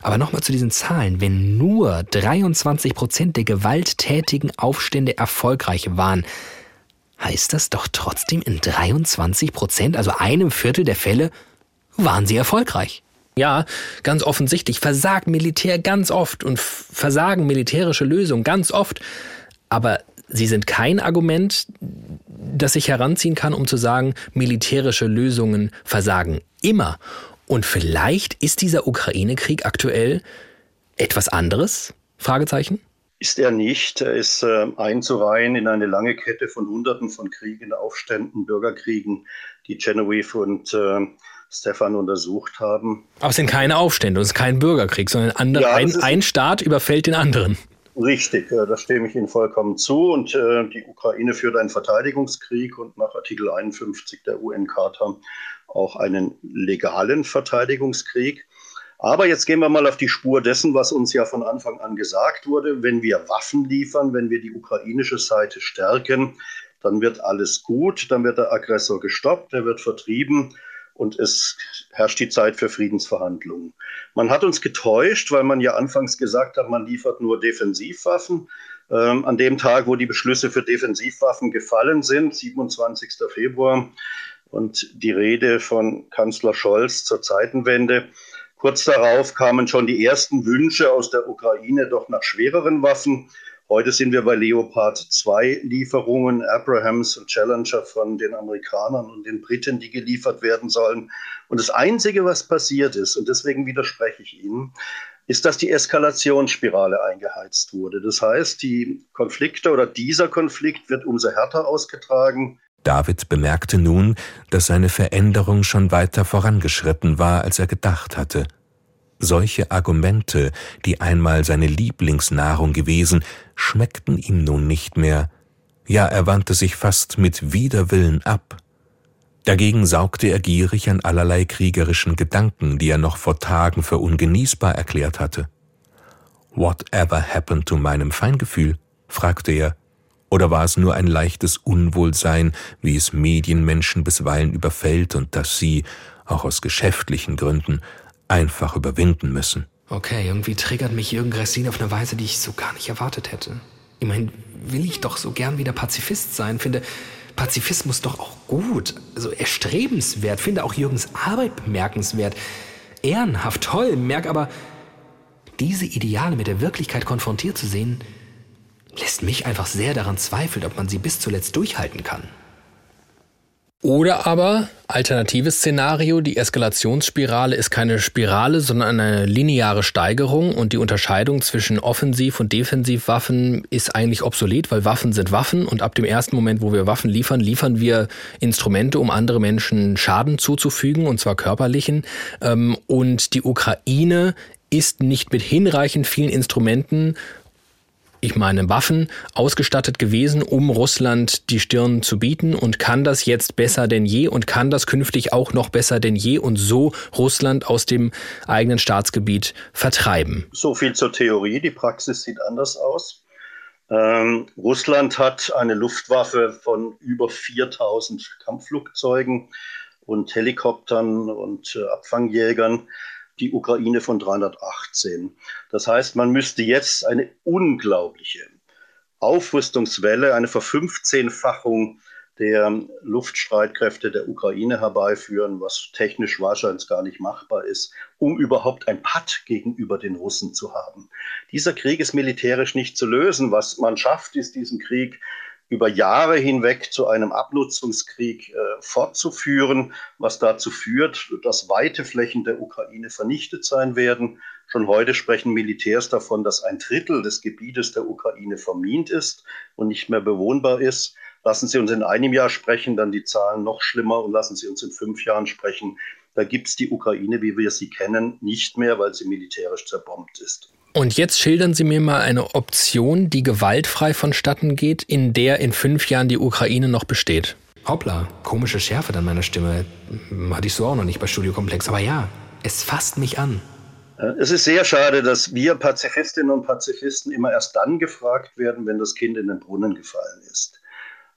Aber nochmal zu diesen Zahlen. Wenn nur 23 Prozent der gewalttätigen Aufstände erfolgreich waren, heißt das doch trotzdem in 23 Prozent, also einem Viertel der Fälle, waren sie erfolgreich. Ja, ganz offensichtlich versagt Militär ganz oft und versagen militärische Lösungen ganz oft. Aber sie sind kein Argument, das ich heranziehen kann, um zu sagen, militärische Lösungen versagen immer. Und vielleicht ist dieser Ukraine-Krieg aktuell etwas anderes? Fragezeichen? Ist er nicht. Er ist äh, einzureihen in eine lange Kette von Hunderten von Kriegen, Aufständen, Bürgerkriegen, die Genevieve und äh, Stefan untersucht haben. Aber es sind keine Aufstände, es ist kein Bürgerkrieg, sondern andere, ja, ein, ein Staat überfällt den anderen. Richtig, da stimme ich Ihnen vollkommen zu. Und äh, die Ukraine führt einen Verteidigungskrieg und nach Artikel 51 der UN-Charta auch einen legalen Verteidigungskrieg. Aber jetzt gehen wir mal auf die Spur dessen, was uns ja von Anfang an gesagt wurde. Wenn wir Waffen liefern, wenn wir die ukrainische Seite stärken, dann wird alles gut, dann wird der Aggressor gestoppt, er wird vertrieben und es herrscht die Zeit für Friedensverhandlungen. Man hat uns getäuscht, weil man ja anfangs gesagt hat, man liefert nur Defensivwaffen. Ähm, an dem Tag, wo die Beschlüsse für Defensivwaffen gefallen sind, 27. Februar, und die Rede von Kanzler Scholz zur Zeitenwende. Kurz darauf kamen schon die ersten Wünsche aus der Ukraine doch nach schwereren Waffen. Heute sind wir bei Leopard 2 Lieferungen, Abrahams und Challenger von den Amerikanern und den Briten, die geliefert werden sollen. Und das Einzige, was passiert ist, und deswegen widerspreche ich Ihnen, ist, dass die Eskalationsspirale eingeheizt wurde. Das heißt, die Konflikte oder dieser Konflikt wird umso härter ausgetragen. David bemerkte nun, dass seine Veränderung schon weiter vorangeschritten war, als er gedacht hatte. Solche Argumente, die einmal seine Lieblingsnahrung gewesen, schmeckten ihm nun nicht mehr, ja er wandte sich fast mit Widerwillen ab. Dagegen saugte er gierig an allerlei kriegerischen Gedanken, die er noch vor Tagen für ungenießbar erklärt hatte. Whatever happened to meinem Feingefühl? fragte er. Oder war es nur ein leichtes Unwohlsein, wie es Medienmenschen bisweilen überfällt und das sie, auch aus geschäftlichen Gründen, einfach überwinden müssen. Okay, irgendwie triggert mich Jürgen Gressin auf eine Weise, die ich so gar nicht erwartet hätte. Meine, will ich doch so gern wieder Pazifist sein, finde Pazifismus doch auch gut, also erstrebenswert, finde auch Jürgens Arbeit bemerkenswert, ehrenhaft, toll, merk aber, diese Ideale mit der Wirklichkeit konfrontiert zu sehen, lässt mich einfach sehr daran zweifeln, ob man sie bis zuletzt durchhalten kann. Oder aber, alternatives Szenario, die Eskalationsspirale ist keine Spirale, sondern eine lineare Steigerung und die Unterscheidung zwischen Offensiv- und Defensivwaffen ist eigentlich obsolet, weil Waffen sind Waffen und ab dem ersten Moment, wo wir Waffen liefern, liefern wir Instrumente, um andere Menschen Schaden zuzufügen, und zwar körperlichen. Ähm, und die Ukraine ist nicht mit hinreichend vielen Instrumenten ich meine Waffen ausgestattet gewesen, um Russland die Stirn zu bieten und kann das jetzt besser denn je und kann das künftig auch noch besser denn je und so Russland aus dem eigenen Staatsgebiet vertreiben. So viel zur Theorie. Die Praxis sieht anders aus. Ähm, Russland hat eine Luftwaffe von über 4000 Kampfflugzeugen und Helikoptern und äh, Abfangjägern die Ukraine von 318. Das heißt, man müsste jetzt eine unglaubliche Aufrüstungswelle, eine Verfünfzehnfachung der Luftstreitkräfte der Ukraine herbeiführen, was technisch wahrscheinlich gar nicht machbar ist, um überhaupt ein Patt gegenüber den Russen zu haben. Dieser Krieg ist militärisch nicht zu lösen. Was man schafft, ist diesen Krieg über Jahre hinweg zu einem Abnutzungskrieg äh, fortzuführen, was dazu führt, dass weite Flächen der Ukraine vernichtet sein werden. Schon heute sprechen Militärs davon, dass ein Drittel des Gebietes der Ukraine vermint ist und nicht mehr bewohnbar ist. Lassen Sie uns in einem Jahr sprechen, dann die Zahlen noch schlimmer und lassen Sie uns in fünf Jahren sprechen. Da gibt es die Ukraine, wie wir sie kennen, nicht mehr, weil sie militärisch zerbombt ist. Und jetzt schildern Sie mir mal eine Option, die gewaltfrei vonstatten geht, in der in fünf Jahren die Ukraine noch besteht. Hoppla, komische Schärfe an meiner Stimme. Hatte ich so auch noch nicht bei Studiokomplex. Aber ja, es fasst mich an. Äh, es ist sehr schade, dass wir Pazifistinnen und Pazifisten immer erst dann gefragt werden, wenn das Kind in den Brunnen gefallen ist.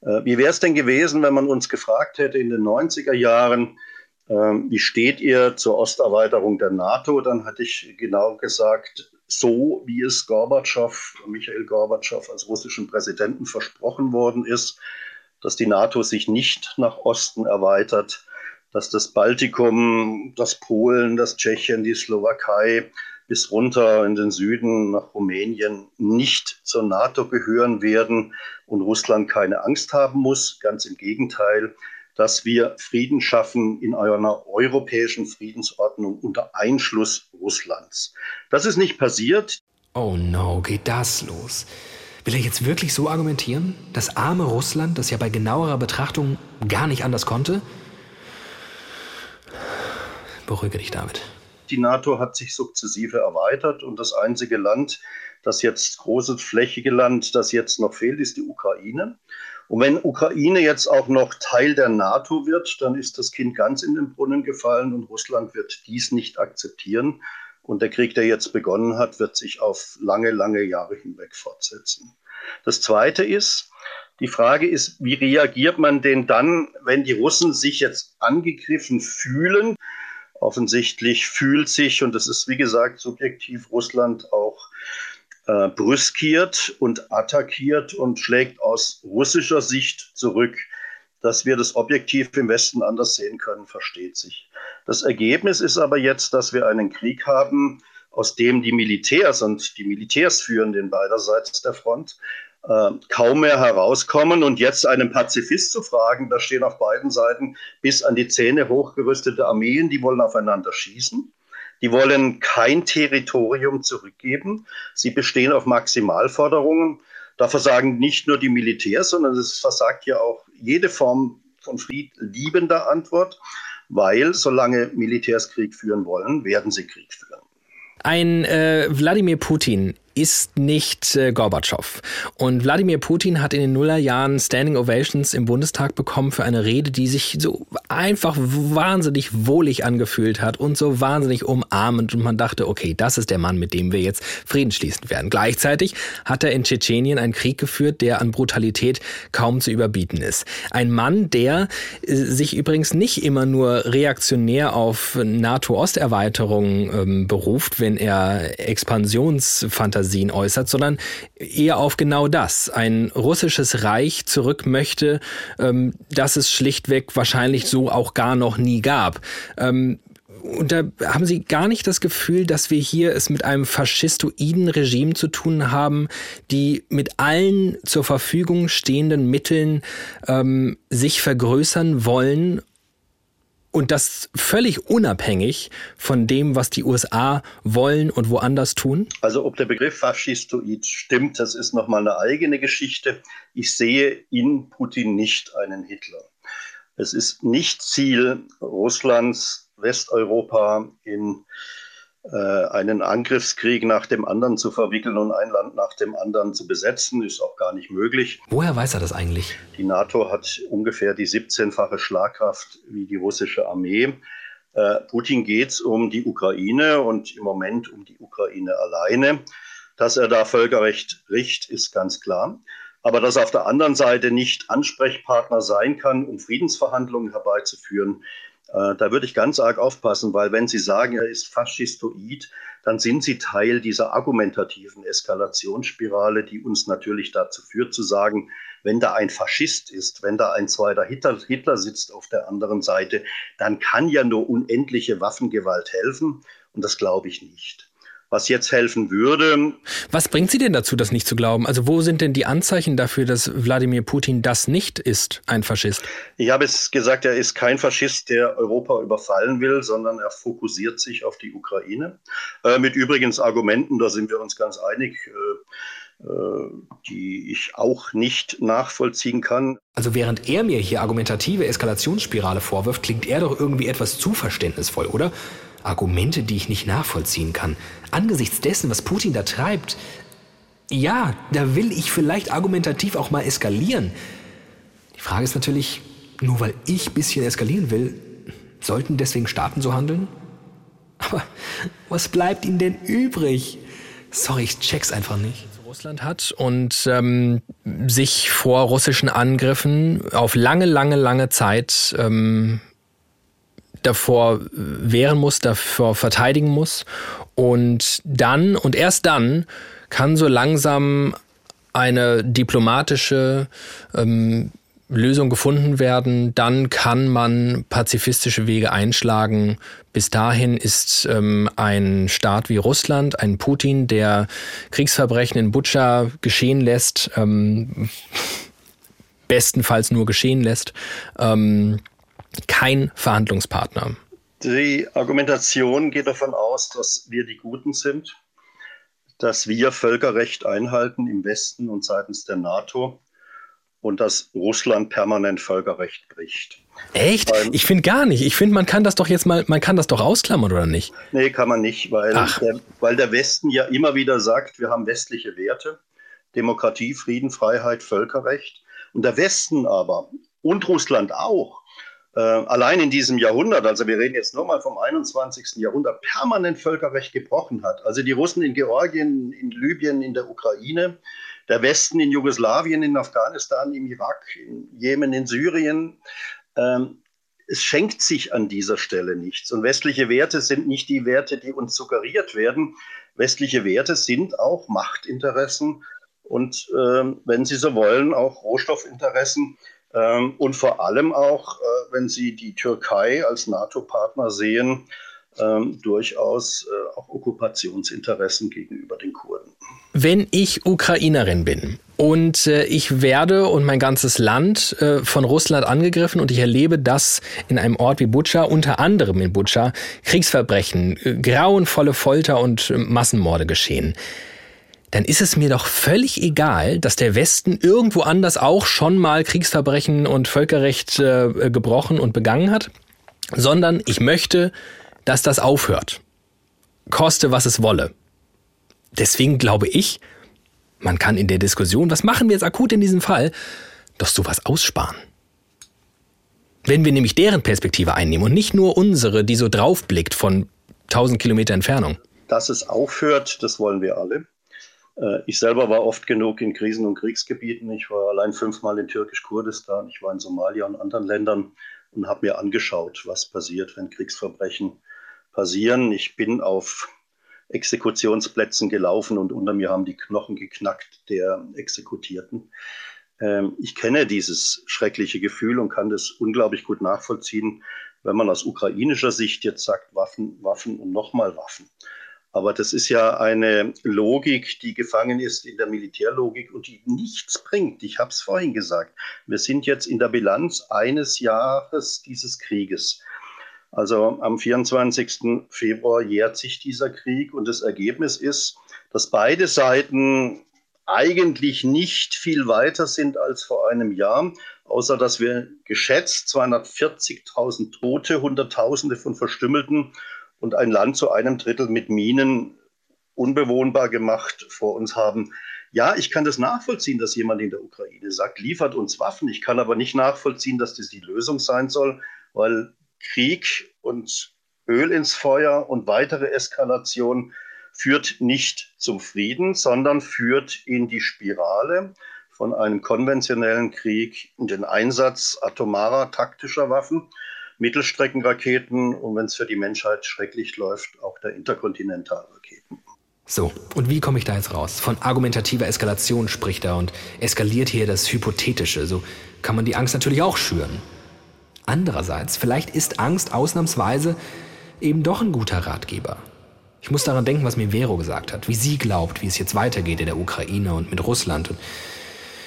Äh, wie wäre es denn gewesen, wenn man uns gefragt hätte in den 90er Jahren, ähm, wie steht ihr zur Osterweiterung der NATO? Dann hatte ich genau gesagt, so wie es Gorbatschow, Michael Gorbatschow als russischen Präsidenten versprochen worden ist, dass die NATO sich nicht nach Osten erweitert, dass das Baltikum, das Polen, das Tschechien, die Slowakei bis runter in den Süden nach Rumänien nicht zur NATO gehören werden und Russland keine Angst haben muss. Ganz im Gegenteil, dass wir Frieden schaffen in einer europäischen Friedensordnung unter Einschluss Russlands. Das ist nicht passiert. Oh no, geht das los? Will er jetzt wirklich so argumentieren? Das arme Russland, das ja bei genauerer Betrachtung gar nicht anders konnte? Beruhige dich, David. Die NATO hat sich sukzessive erweitert und das einzige Land, das jetzt große flächige Land, das jetzt noch fehlt, ist die Ukraine. Und wenn Ukraine jetzt auch noch Teil der NATO wird, dann ist das Kind ganz in den Brunnen gefallen und Russland wird dies nicht akzeptieren. Und der Krieg, der jetzt begonnen hat, wird sich auf lange, lange Jahre hinweg fortsetzen. Das Zweite ist, die Frage ist, wie reagiert man denn dann, wenn die Russen sich jetzt angegriffen fühlen? Offensichtlich fühlt sich, und das ist wie gesagt subjektiv, Russland auch äh, brüskiert und attackiert und schlägt aus russischer Sicht zurück. Dass wir das objektiv im Westen anders sehen können, versteht sich. Das Ergebnis ist aber jetzt, dass wir einen Krieg haben, aus dem die Militärs und die Militärs führen den beiderseits der Front äh, kaum mehr herauskommen. Und jetzt einen Pazifist zu fragen, da stehen auf beiden Seiten bis an die Zähne hochgerüstete Armeen, die wollen aufeinander schießen. Die wollen kein Territorium zurückgeben. Sie bestehen auf Maximalforderungen. Da versagen nicht nur die Militärs, sondern es versagt ja auch jede Form von friedliebender Antwort, weil solange Militärs Krieg führen wollen, werden sie Krieg führen. Ein äh, Wladimir Putin ist nicht äh, Gorbatschow. Und Wladimir Putin hat in den Nullerjahren Standing Ovations im Bundestag bekommen für eine Rede, die sich so einfach wahnsinnig wohlig angefühlt hat und so wahnsinnig umarmend. Und man dachte, okay, das ist der Mann, mit dem wir jetzt Frieden schließen werden. Gleichzeitig hat er in Tschetschenien einen Krieg geführt, der an Brutalität kaum zu überbieten ist. Ein Mann, der äh, sich übrigens nicht immer nur reaktionär auf NATO-Osterweiterungen ähm, beruft, wenn er Expansionsfantasien Fantasien äußert, sondern eher auf genau das. Ein russisches Reich zurück möchte, ähm, das es schlichtweg wahrscheinlich so auch gar noch nie gab. Ähm, und da haben Sie gar nicht das Gefühl, dass wir hier es mit einem faschistoiden Regime zu tun haben, die mit allen zur Verfügung stehenden Mitteln ähm, sich vergrößern wollen und das völlig unabhängig von dem, was die USA wollen und woanders tun? Also ob der Begriff Faschistoid stimmt, das ist nochmal eine eigene Geschichte. Ich sehe in Putin nicht einen Hitler. Es ist nicht Ziel Russlands, Westeuropa in äh, einen Angriffskrieg nach dem anderen zu verwickeln und ein Land nach dem anderen zu besetzen, ist auch gar nicht möglich. Woher weiß er das eigentlich? Die NATO hat ungefähr die 17-fache Schlagkraft wie die russische Armee. Äh, Putin geht es um die Ukraine und im Moment um die Ukraine alleine. Dass er da Völkerrecht bricht, ist ganz klar. Aber dass er auf der anderen Seite nicht Ansprechpartner sein kann, um Friedensverhandlungen herbeizuführen, Äh, da würde ich ganz arg aufpassen, weil wenn Sie sagen, er ist faschistoid, dann sind Sie Teil dieser argumentativen Eskalationsspirale, die uns natürlich dazu führt zu sagen, wenn da ein Faschist ist, wenn da ein zweiter Hitler, Hitler sitzt auf der anderen Seite, dann kann ja nur unendliche Waffengewalt helfen. Und das glaube ich nicht was jetzt helfen würde. Was bringt Sie denn dazu, das nicht zu glauben? Also wo sind denn die Anzeichen dafür, dass Wladimir Putin das nicht ist, ein Faschist? Ich habe es gesagt, er ist kein Faschist, der Europa überfallen will, sondern er fokussiert sich auf die Ukraine. Äh, mit übrigens Argumenten, da sind wir uns ganz einig. Äh, äh die ich auch nicht nachvollziehen kann. Also während er mir hier argumentative Eskalationsspirale vorwirft, klingt er doch irgendwie etwas zu verständnisvoll, oder? Argumente, die ich nicht nachvollziehen kann. Angesichts dessen, was Putin da treibt, ja, da will ich vielleicht argumentativ auch mal eskalieren. Die Frage ist natürlich, nur weil ich ein bisschen eskalieren will, sollten deswegen Staaten so handeln? Aber was bleibt ihnen denn übrig? Sorry, ich check's einfach nicht. Russland hat und ähm, sich vor russischen Angriffen auf lange, lange, lange Zeit ähm, davor wehren muss, davor verteidigen muss. Und dann und erst dann kann so langsam eine diplomatische ähm, Lösung gefunden werden, dann kann man pazifistische Wege einschlagen. Bis dahin ist ähm, ein Staat wie Russland, ein Putin, der Kriegsverbrechen in Butscha geschehen lässt, ähm, bestenfalls nur geschehen lässt, ähm, kein Verhandlungspartner. Die Argumentation geht davon aus, dass wir die Guten sind, dass wir Völkerrecht einhalten im Westen und seitens der NATO und dass Russland permanent Völkerrecht bricht. Echt? Weil, ich finde gar nicht. Ich finde, man kann das doch jetzt mal, man kann das doch ausklammern, oder nicht? Nee, kann man nicht, weil der, weil der Westen ja immer wieder sagt, wir haben westliche Werte, Demokratie, Frieden, Freiheit, Völkerrecht. Und der Westen aber und Russland auch äh, allein in diesem Jahrhundert, also wir reden jetzt nur mal vom 21. Jahrhundert, permanent Völkerrecht gebrochen hat. Also die Russen in Georgien, in Libyen, in der Ukraine, der Westen in Jugoslawien, in Afghanistan, im Irak, in Jemen, in Syrien. Ähm, es schenkt sich an dieser Stelle nichts. Und westliche Werte sind nicht die Werte, die uns suggeriert werden. Westliche Werte sind auch Machtinteressen und, äh, wenn Sie so wollen, auch Rohstoffinteressen ähm, und vor allem auch, äh, wenn Sie die Türkei als NATO-Partner sehen, ähm, durchaus äh, auch Okkupationsinteressen gegenüber den Kurden. Wenn ich Ukrainerin bin und äh, ich werde und mein ganzes Land äh, von Russland angegriffen und ich erlebe, dass in einem Ort wie Butscha, unter anderem in Butscha, Kriegsverbrechen, äh, grauenvolle Folter und äh, Massenmorde geschehen dann ist es mir doch völlig egal, dass der Westen irgendwo anders auch schon mal Kriegsverbrechen und Völkerrecht äh, gebrochen und begangen hat, sondern ich möchte, dass das aufhört. Koste, was es wolle. Deswegen glaube ich, man kann in der Diskussion, was machen wir jetzt akut in diesem Fall, doch sowas aussparen. Wenn wir nämlich deren Perspektive einnehmen und nicht nur unsere, die so draufblickt von 1000 Kilometer Entfernung. Dass es aufhört, das wollen wir alle. Äh, ich selber war oft genug in Krisen- und Kriegsgebieten. Ich war allein fünfmal in Türkisch-Kurdistan, ich war in Somalia und anderen Ländern und habe mir angeschaut, was passiert, wenn Kriegsverbrechen passieren. Ich bin auf Exekutionsplätzen gelaufen und unter mir haben die Knochen geknackt der Exekutierten. Ähm, ich kenne dieses schreckliche Gefühl und kann das unglaublich gut nachvollziehen, wenn man aus ukrainischer Sicht jetzt sagt, Waffen, Waffen und nochmal Waffen. Aber das ist ja eine Logik, die gefangen ist in der Militärlogik und die nichts bringt. Ich habe es vorhin gesagt. Wir sind jetzt in der Bilanz eines Jahres dieses Krieges. Also am 24. Februar jährt sich dieser Krieg und das Ergebnis ist, dass beide Seiten eigentlich nicht viel weiter sind als vor einem Jahr, außer dass wir geschätzt 240.000 Tote, Hunderttausende von Verstümmelten und ein Land zu einem Drittel mit Minen unbewohnbar gemacht vor uns haben. Ja, ich kann das nachvollziehen, dass jemand in der Ukraine sagt, liefert uns Waffen. Ich kann aber nicht nachvollziehen, dass das die Lösung sein soll, weil Krieg und Öl ins Feuer und weitere Eskalation führt nicht zum Frieden, sondern führt in die Spirale von einem konventionellen Krieg in den Einsatz atomarer taktischer Waffen Mittelstreckenraketen und wenn es für die Menschheit schrecklich läuft, auch der Interkontinentalraketen. So, und wie komme ich da jetzt raus? Von argumentativer Eskalation spricht er und eskaliert hier das Hypothetische. So kann man die Angst natürlich auch schüren. Andererseits, vielleicht ist Angst ausnahmsweise eben doch ein guter Ratgeber. Ich muss daran denken, was mir Vero gesagt hat, wie sie glaubt, wie es jetzt weitergeht in der Ukraine und mit Russland. Und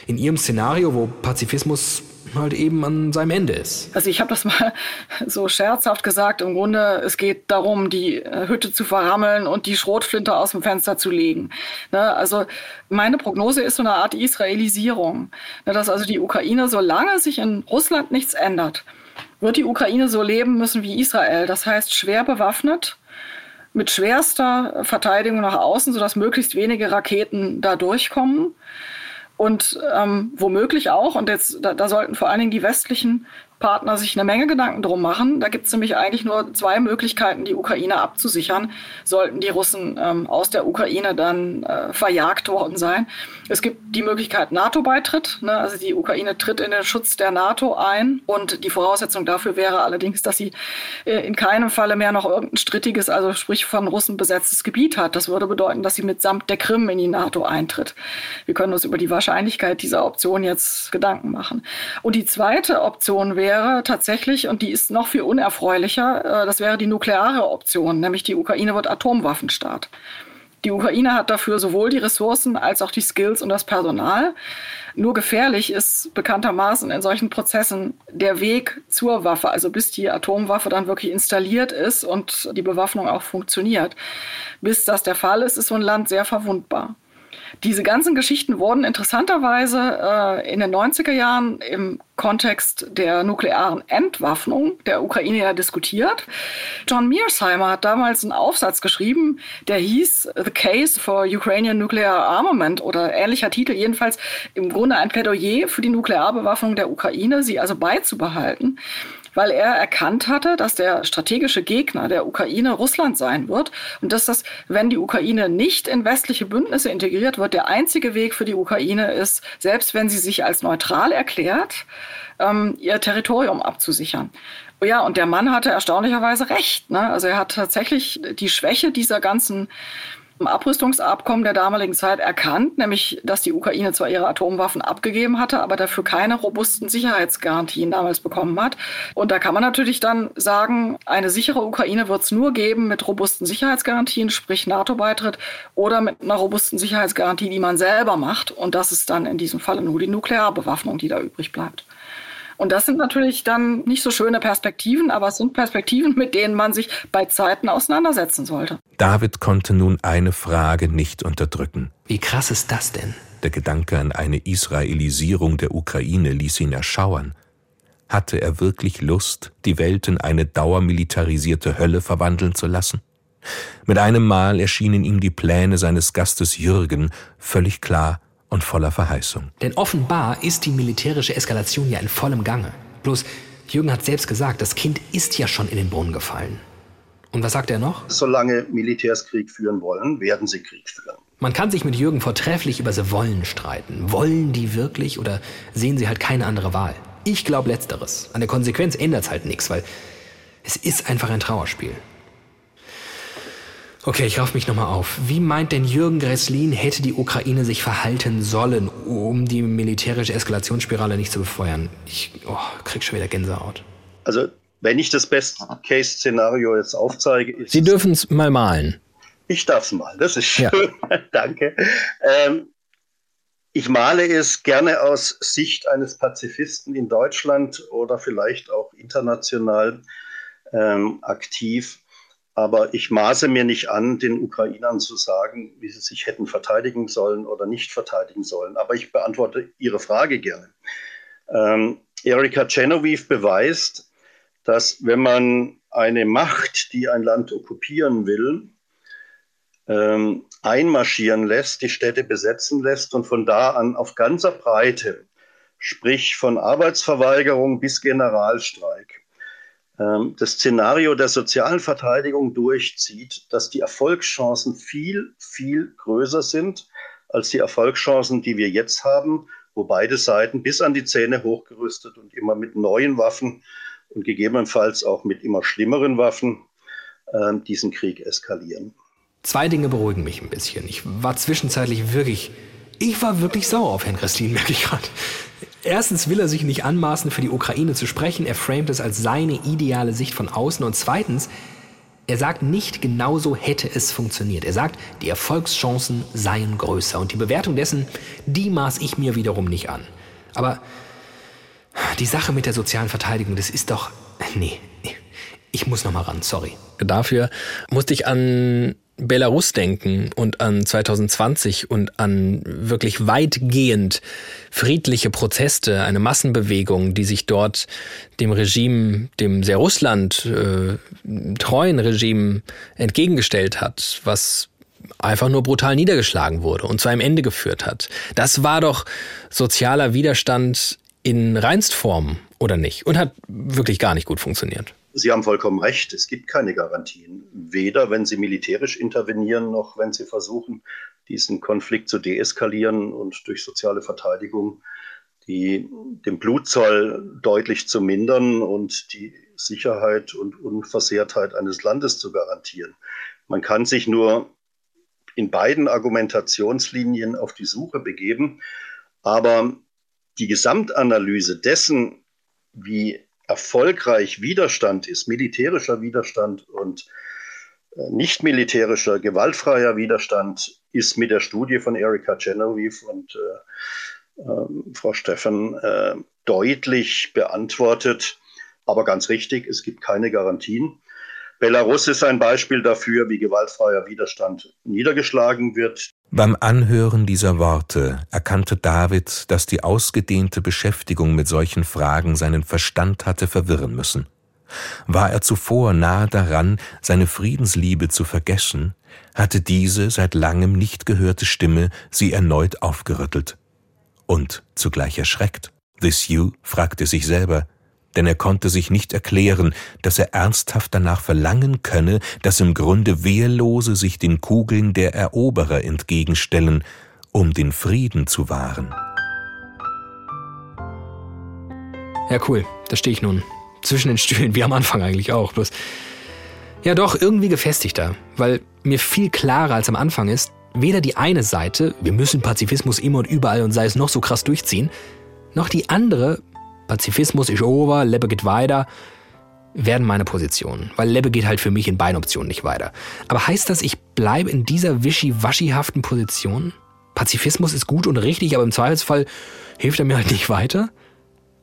in ihrem Szenario, wo Pazifismus halt eben an seinem Ende ist. Also ich habe das mal so scherzhaft gesagt. Im Grunde, es geht darum, die äh, Hütte zu verrammeln und die Schrotflinte aus dem Fenster zu legen. Ne? Also meine Prognose ist so eine Art Israelisierung. Ne? Dass also die Ukraine, solange sich in Russland nichts ändert, wird die Ukraine so leben müssen wie Israel. Das heißt schwer bewaffnet, mit schwerster Verteidigung nach außen, sodass möglichst wenige Raketen da durchkommen. Und ähm, womöglich auch, und jetzt da, da sollten vor allen Dingen die westlichen Partner sich eine Menge Gedanken drum machen. Da gibt es nämlich eigentlich nur zwei Möglichkeiten, die Ukraine abzusichern, sollten die Russen ähm, aus der Ukraine dann äh, verjagt worden sein. Es gibt die Möglichkeit NATO-Beitritt, ne? also die Ukraine tritt in den Schutz der NATO ein und die Voraussetzung dafür wäre allerdings, dass sie äh, in keinem Falle mehr noch irgendein strittiges, also sprich von Russen besetztes Gebiet hat. Das würde bedeuten, dass sie mitsamt der Krim in die NATO eintritt. Wir können uns über die Wahrscheinlichkeit dieser Option jetzt Gedanken machen. Und die zweite Option wäre, wäre tatsächlich, und die ist noch viel unerfreulicher, äh, das wäre die nukleare Option, nämlich die Ukraine wird Atomwaffenstaat. Die Ukraine hat dafür sowohl die Ressourcen als auch die Skills und das Personal. Nur gefährlich ist bekanntermaßen in solchen Prozessen der Weg zur Waffe, also bis die Atomwaffe dann wirklich installiert ist und die Bewaffnung auch funktioniert. Bis das der Fall ist, ist so ein Land sehr verwundbar. Diese ganzen Geschichten wurden interessanterweise äh, in den 90er Jahren im Kontext der nuklearen Entwaffnung der Ukraine ja diskutiert. John Mearsheimer hat damals einen Aufsatz geschrieben, der hieß The Case for Ukrainian Nuclear Armament oder ähnlicher Titel, jedenfalls im Grunde ein Plädoyer für die Nuklearbewaffnung der Ukraine, sie also beizubehalten weil er erkannt hatte, dass der strategische Gegner der Ukraine Russland sein wird und dass das, wenn die Ukraine nicht in westliche Bündnisse integriert wird, der einzige Weg für die Ukraine ist, selbst wenn sie sich als neutral erklärt, ähm, ihr Territorium abzusichern. Ja, und der Mann hatte erstaunlicherweise recht. Ne? Also er hat tatsächlich die Schwäche dieser ganzen Abrüstungsabkommen der damaligen Zeit erkannt, nämlich dass die Ukraine zwar ihre Atomwaffen abgegeben hatte, aber dafür keine robusten Sicherheitsgarantien damals bekommen hat. Und da kann man natürlich dann sagen, eine sichere Ukraine wird es nur geben mit robusten Sicherheitsgarantien, sprich NATO-Beitritt, oder mit einer robusten Sicherheitsgarantie, die man selber macht. Und das ist dann in diesem Falle nur die Nuklearbewaffnung, die da übrig bleibt. Und das sind natürlich dann nicht so schöne Perspektiven, aber es sind Perspektiven, mit denen man sich bei Zeiten auseinandersetzen sollte. David konnte nun eine Frage nicht unterdrücken. Wie krass ist das denn? Der Gedanke an eine Israelisierung der Ukraine ließ ihn erschauern. Hatte er wirklich Lust, die Welt in eine dauermilitarisierte Hölle verwandeln zu lassen? Mit einem Mal erschienen ihm die Pläne seines Gastes Jürgen völlig klar und voller Verheißung. Denn offenbar ist die militärische Eskalation ja in vollem Gange. Bloß, Jürgen hat selbst gesagt, das Kind ist ja schon in den Brunnen gefallen. Und was sagt er noch? Solange Militärs Krieg führen wollen, werden sie Krieg führen. Man kann sich mit Jürgen vortrefflich über sie wollen streiten. Wollen die wirklich oder sehen sie halt keine andere Wahl? Ich glaube letzteres. An der Konsequenz ändert es halt nichts, weil es ist einfach ein Trauerspiel. Okay, ich rauf mich nochmal auf. Wie meint denn Jürgen Gresslin, hätte die Ukraine sich verhalten sollen, um die militärische Eskalationsspirale nicht zu befeuern? Ich oh, krieg schon wieder Gänsehaut. Also, wenn ich das Best-Case-Szenario jetzt aufzeige. Sie dürfen es mal malen. Ich darf es mal, das ist schön. Ja. Danke. Ähm, ich male es gerne aus Sicht eines Pazifisten in Deutschland oder vielleicht auch international ähm, aktiv. Aber ich maße mir nicht an, den Ukrainern zu sagen, wie sie sich hätten verteidigen sollen oder nicht verteidigen sollen. Aber ich beantworte Ihre Frage gerne. Ähm, Erika Genevieve beweist, dass wenn man eine Macht, die ein Land okkupieren will, ähm, einmarschieren lässt, die Städte besetzen lässt und von da an auf ganzer Breite, sprich von Arbeitsverweigerung bis Generalstreik, das Szenario der sozialen Verteidigung durchzieht, dass die Erfolgschancen viel, viel größer sind als die Erfolgschancen, die wir jetzt haben, wo beide Seiten bis an die Zähne hochgerüstet und immer mit neuen Waffen und gegebenenfalls auch mit immer schlimmeren Waffen äh, diesen Krieg eskalieren. Zwei Dinge beruhigen mich ein bisschen. Ich war zwischenzeitlich wirklich, ich war wirklich sauer auf Herrn Kristin, merke ich gerade. Erstens will er sich nicht anmaßen, für die Ukraine zu sprechen. Er framet es als seine ideale Sicht von außen. Und zweitens, er sagt nicht, genauso hätte es funktioniert. Er sagt, die Erfolgschancen seien größer. Und die Bewertung dessen, die maß ich mir wiederum nicht an. Aber die Sache mit der sozialen Verteidigung, das ist doch. Nee, ich muss noch mal ran, sorry. Dafür musste ich an Belarus denken und an 2020 und an wirklich weitgehend friedliche Proteste, eine Massenbewegung, die sich dort dem Regime, dem sehr Russland äh, treuen Regime entgegengestellt hat, was einfach nur brutal niedergeschlagen wurde und zu einem Ende geführt hat. Das war doch sozialer Widerstand in Reinstform, oder nicht? Und hat wirklich gar nicht gut funktioniert. Sie haben vollkommen recht. Es gibt keine Garantien. Weder wenn Sie militärisch intervenieren, noch wenn Sie versuchen, diesen Konflikt zu deeskalieren und durch soziale Verteidigung die, den Blutzoll deutlich zu mindern und die Sicherheit und Unversehrtheit eines Landes zu garantieren. Man kann sich nur in beiden Argumentationslinien auf die Suche begeben, aber die Gesamtanalyse dessen, wie erfolgreich Widerstand ist, militärischer Widerstand und äh, nicht militärischer, gewaltfreier Widerstand, ist mit der Studie von Erika Genevieve und äh, äh, Frau Steffen äh, deutlich beantwortet. Aber ganz richtig, es gibt keine Garantien. Belarus ist ein Beispiel dafür, wie gewaltfreier Widerstand niedergeschlagen wird. Beim Anhören dieser Worte erkannte David, dass die ausgedehnte Beschäftigung mit solchen Fragen seinen Verstand hatte verwirren müssen. War er zuvor nahe daran, seine Friedensliebe zu vergessen, hatte diese seit langem nicht gehörte Stimme sie erneut aufgerüttelt. Und zugleich erschreckt. This you fragte sich selber, denn er konnte sich nicht erklären, dass er ernsthaft danach verlangen könne, dass im Grunde Wehrlose sich den Kugeln der Eroberer entgegenstellen, um den Frieden zu wahren. Ja, cool, da stehe ich nun. Zwischen den Stühlen, wie am Anfang eigentlich auch. Bloß, ja doch, irgendwie gefestigter, weil mir viel klarer als am Anfang ist, weder die eine Seite, wir müssen Pazifismus immer und überall und sei es noch so krass durchziehen, noch die andere, Pazifismus ist over, Lebbe geht weiter, werden meine Positionen. Weil Lebbe geht halt für mich in beiden Optionen nicht weiter. Aber heißt das, ich bleibe in dieser wischiwaschihaften Position? Pazifismus ist gut und richtig, aber im Zweifelsfall hilft er mir halt nicht weiter?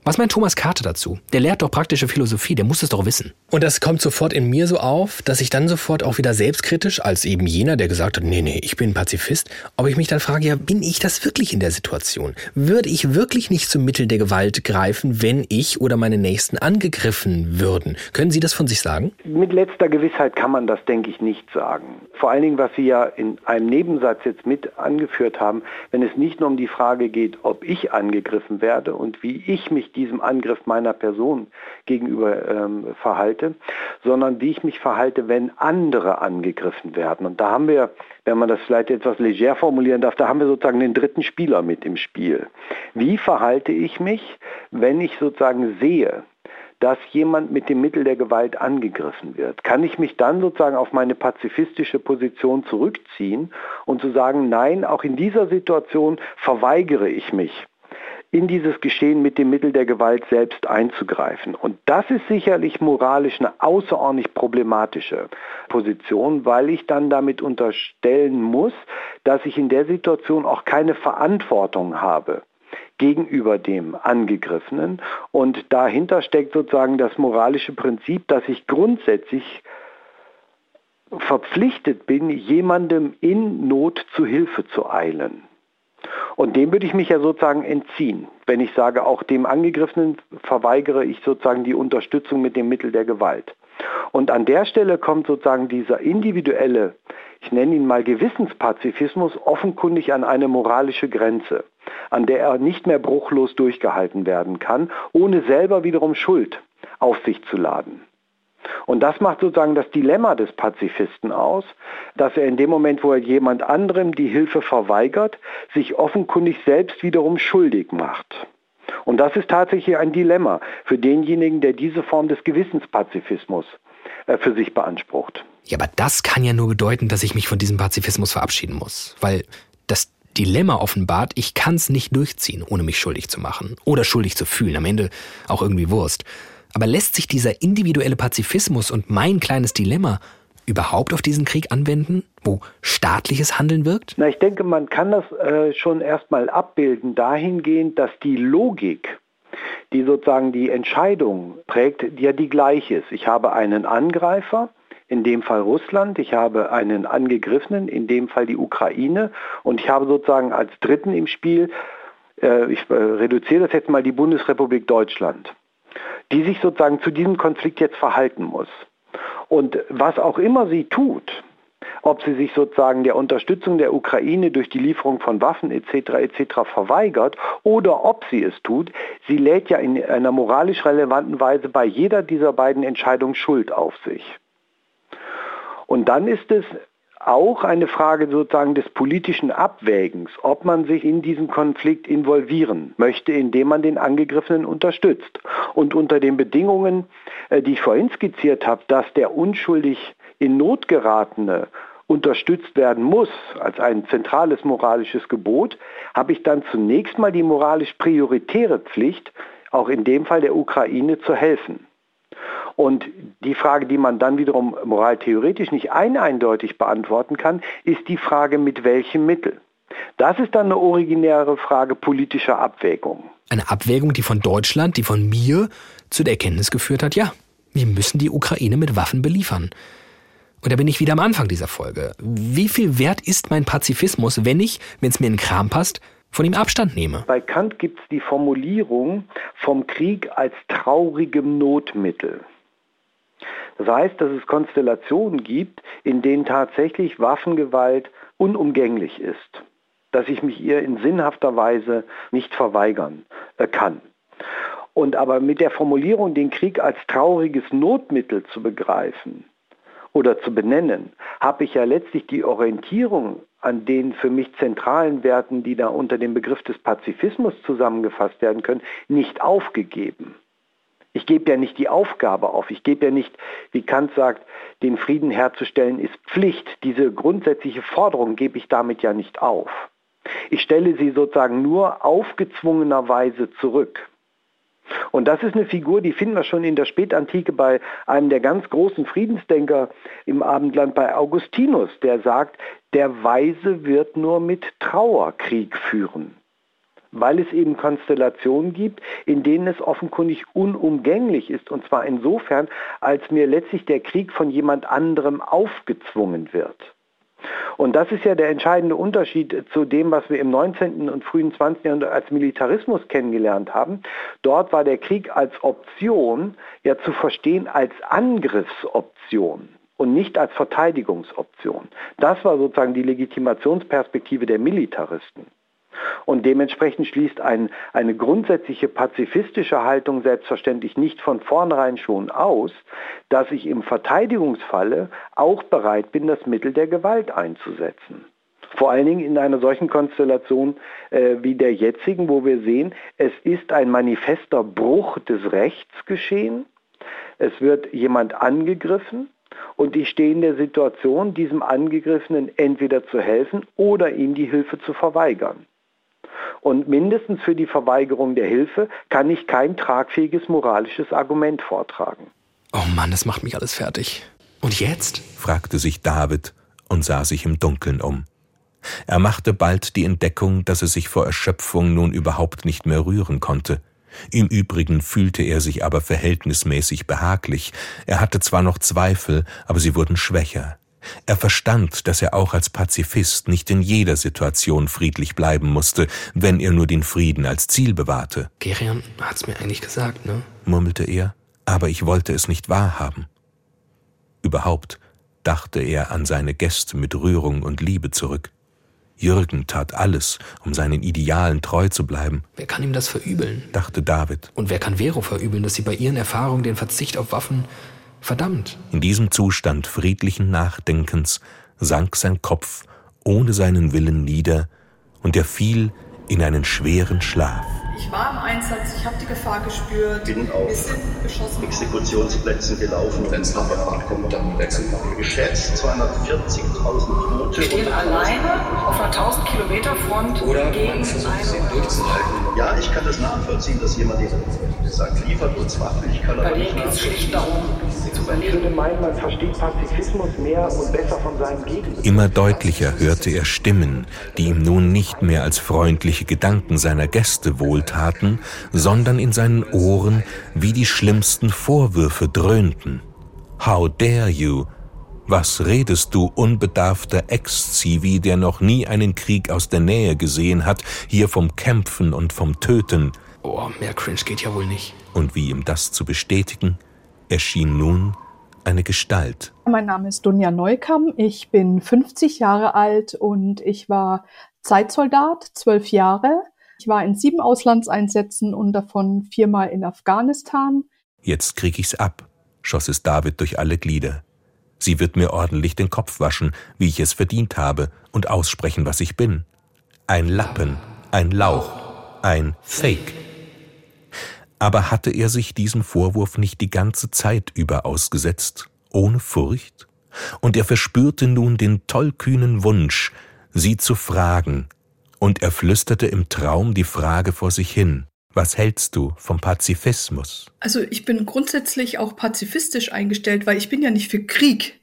Was meint Thomas Karte dazu? Der lehrt doch praktische Philosophie, der muss es doch wissen. Und das kommt sofort in mir so auf, dass ich dann sofort auch wieder selbstkritisch, als eben jener, der gesagt hat, nee, nee, ich bin Pazifist, ob ich mich dann frage, ja, bin ich das wirklich in der Situation? Würde ich wirklich nicht zum Mittel der Gewalt greifen, wenn ich oder meine Nächsten angegriffen würden? Können Sie das von sich sagen? Mit letzter Gewissheit kann man das, denke ich, nicht sagen. Vor allen Dingen, was Sie ja in einem Nebensatz jetzt mit angeführt haben, wenn es nicht nur um die Frage geht, ob ich angegriffen werde und wie ich mich diesem Angriff meiner Person gegenüber ähm, verhalte, sondern wie ich mich verhalte, wenn andere angegriffen werden. Und da haben wir, wenn man das vielleicht etwas leger formulieren darf, da haben wir sozusagen den dritten Spieler mit im Spiel. Wie verhalte ich mich, wenn ich sozusagen sehe, dass jemand mit dem Mittel der Gewalt angegriffen wird, kann ich mich dann sozusagen auf meine pazifistische Position zurückziehen und zu sagen, nein, auch in dieser Situation verweigere ich mich in dieses Geschehen mit dem Mittel der Gewalt selbst einzugreifen. Und das ist sicherlich moralisch eine außerordentlich problematische Position, weil ich dann damit unterstellen muss, dass ich in der Situation auch keine Verantwortung habe gegenüber dem Angegriffenen. Und dahinter steckt sozusagen das moralische Prinzip, dass ich grundsätzlich verpflichtet bin, jemandem in Not zu Hilfe zu eilen. Und dem würde ich mich ja sozusagen entziehen. Wenn ich sage, auch dem Angegriffenen verweigere ich sozusagen die Unterstützung mit dem Mittel der Gewalt. Und an der Stelle kommt sozusagen dieser individuelle, ich nenne ihn mal Gewissenspazifismus, offenkundig an eine moralische Grenze, an der er nicht mehr bruchlos durchgehalten werden kann, ohne selber wiederum Schuld auf sich zu laden. Und das macht sozusagen das Dilemma des Pazifisten aus, dass er in dem Moment, wo er jemand anderem die Hilfe verweigert, sich offenkundig selbst wiederum schuldig macht. Und das ist tatsächlich ein Dilemma für denjenigen, der diese Form des Gewissenspazifismus äh, für sich beansprucht. Ja, aber das kann ja nur bedeuten, dass ich mich von diesem Pazifismus verabschieden muss. Weil das Dilemma offenbart, ich kann es nicht durchziehen, ohne mich schuldig zu machen. Oder schuldig zu fühlen. Am Ende auch irgendwie Wurst. Aber lässt sich dieser individuelle Pazifismus und mein kleines Dilemma überhaupt auf diesen Krieg anwenden, wo staatliches Handeln wirkt? Na, ich denke, man kann das äh, schon erstmal abbilden, dahingehend, dass die Logik, die sozusagen die Entscheidung prägt, ja die gleiche ist. Ich habe einen Angreifer, in dem Fall Russland, ich habe einen Angegriffenen, in dem Fall die Ukraine und ich habe sozusagen als Dritten im Spiel, äh, ich äh, reduziere das jetzt mal, die Bundesrepublik Deutschland, die sich sozusagen zu diesem Konflikt jetzt verhalten muss. Und was auch immer sie tut, ob sie sich sozusagen der Unterstützung der Ukraine durch die Lieferung von Waffen etc. etc. verweigert oder ob sie es tut, sie lädt ja in einer moralisch relevanten Weise bei jeder dieser beiden Entscheidungen Schuld auf sich. Und dann ist es auch eine Frage sozusagen des politischen Abwägens, ob man sich in diesen Konflikt involvieren möchte, indem man den Angegriffenen unterstützt. Und unter den Bedingungen, äh, die ich vorhin skizziert habe, dass der unschuldig in Not geratene unterstützt werden muss als ein zentrales moralisches Gebot, habe ich dann zunächst mal die moralisch prioritäre Pflicht, auch in dem Fall der Ukraine zu helfen. Und die Frage, die man dann wiederum moraltheoretisch nicht ein eindeutig beantworten kann, ist die Frage, mit welchem Mittel. Das ist dann eine originäre Frage politischer Abwägung. Eine Abwägung, die von Deutschland, die von mir zu der Erkenntnis geführt hat, ja, wir müssen die Ukraine mit Waffen beliefern. Und da bin ich wieder am Anfang dieser Folge. Wie viel wert ist mein Pazifismus, wenn ich, wenn es mir in den Kram passt, von ihm Abstand nehme? Bei Kant gibt es die Formulierung vom Krieg als traurigem Notmittel. Das heißt, dass es Konstellationen gibt, in denen tatsächlich Waffengewalt unumgänglich ist, dass ich mich ihr in sinnhafter Weise nicht verweigern äh, kann. Und aber mit der Formulierung, den Krieg als trauriges Notmittel zu begreifen oder zu benennen, habe ich ja letztlich die Orientierung an den für mich zentralen Werten, die da unter dem Begriff des Pazifismus zusammengefasst werden können, nicht aufgegeben. Ich gebe ja nicht die Aufgabe auf. Ich gebe ja nicht, wie Kant sagt, den Frieden herzustellen ist Pflicht. Diese grundsätzliche Forderung gebe ich damit ja nicht auf. Ich stelle sie sozusagen nur aufgezwungenerweise zurück. Und das ist eine Figur, die finden wir schon in der Spätantike bei einem der ganz großen Friedensdenker im Abendland, bei Augustinus, der sagt, der Weise wird nur mit Trauer Krieg führen weil es eben Konstellationen gibt, in denen es offenkundig unumgänglich ist. Und zwar insofern, als mir letztlich der Krieg von jemand anderem aufgezwungen wird. Und das ist ja der entscheidende Unterschied zu dem, was wir im 19. und frühen 20. Jahrhundert als Militarismus kennengelernt haben. Dort war der Krieg als Option ja zu verstehen als Angriffsoption und nicht als Verteidigungsoption. Das war sozusagen die Legitimationsperspektive der Militaristen. Und dementsprechend schließt ein, eine grundsätzliche pazifistische Haltung selbstverständlich nicht von vornherein schon aus, dass ich im Verteidigungsfalle auch bereit bin, das Mittel der Gewalt einzusetzen. Vor allen Dingen in einer solchen Konstellation äh, wie der jetzigen, wo wir sehen, es ist ein manifester Bruch des Rechts geschehen. Es wird jemand angegriffen und ich stehe in der Situation, diesem Angegriffenen entweder zu helfen oder ihm die Hilfe zu verweigern. Und mindestens für die Verweigerung der Hilfe kann ich kein tragfähiges moralisches Argument vortragen. Oh Mann, das macht mich alles fertig. Und jetzt? fragte sich David und sah sich im Dunkeln um. Er machte bald die Entdeckung, dass er sich vor Erschöpfung nun überhaupt nicht mehr rühren konnte. Im Übrigen fühlte er sich aber verhältnismäßig behaglich. Er hatte zwar noch Zweifel, aber sie wurden schwächer. Er verstand, dass er auch als Pazifist nicht in jeder Situation friedlich bleiben musste, wenn er nur den Frieden als Ziel bewahrte. Gerion hat's mir eigentlich gesagt, ne? murmelte er, aber ich wollte es nicht wahrhaben. Überhaupt dachte er an seine Gäste mit Rührung und Liebe zurück. Jürgen tat alles, um seinen Idealen treu zu bleiben. Wer kann ihm das verübeln? dachte David. Und wer kann Vero verübeln, dass sie bei ihren Erfahrungen den Verzicht auf Waffen Verdammt. In diesem Zustand friedlichen Nachdenkens sank sein Kopf ohne seinen Willen nieder und er fiel in einen schweren Schlaf. Ich war im Einsatz, ich habe die Gefahr gespürt. Bin auf Wir sind beschossen. Exekutionsplätzen gelaufen. Wenn es nachher ankommt, dann wechseln wir. Geschätzt 240.000 Tote. Wir gehen alleine auf einer 1000 Kilometer Front Oder gegen man versucht es eine eben durchzuhalten. Ja, ich kann das nachvollziehen, dass jemand sagt, liefert uns Waffen. Ich kann aber Bei nicht geht es schlicht darum, Ich würde meinen, man versteht Pazifismus mehr und besser von seinem Gegenüber. Immer deutlicher hörte er Stimmen, die ihm nun nicht mehr als freundliche Gedanken seiner Gäste wohltaten, sondern in seinen Ohren wie die schlimmsten Vorwürfe dröhnten. How dare you? Was redest du, unbedarfter Ex-Zivi, der noch nie einen Krieg aus der Nähe gesehen hat, hier vom Kämpfen und vom Töten? Oh, mehr Cringe geht ja wohl nicht. Und wie ihm das zu bestätigen, erschien nun eine Gestalt. Mein Name ist Dunja Neukamm. Ich bin 50 Jahre alt und ich war Zeitsoldat, zwölf Jahre. Ich war in sieben Auslandseinsätzen und davon viermal in Afghanistan. Jetzt krieg ich's ab, schoss es David durch alle Glieder. Sie wird mir ordentlich den Kopf waschen, wie ich es verdient habe, und aussprechen, was ich bin. Ein Lappen, ein Lauch, ein Fake. Aber hatte er sich diesem Vorwurf nicht die ganze Zeit über ausgesetzt, ohne Furcht? Und er verspürte nun den tollkühnen Wunsch, sie zu fragen, und er flüsterte im Traum die Frage vor sich hin. Was hältst du vom Pazifismus? Also ich bin grundsätzlich auch pazifistisch eingestellt, weil ich bin ja nicht für Krieg.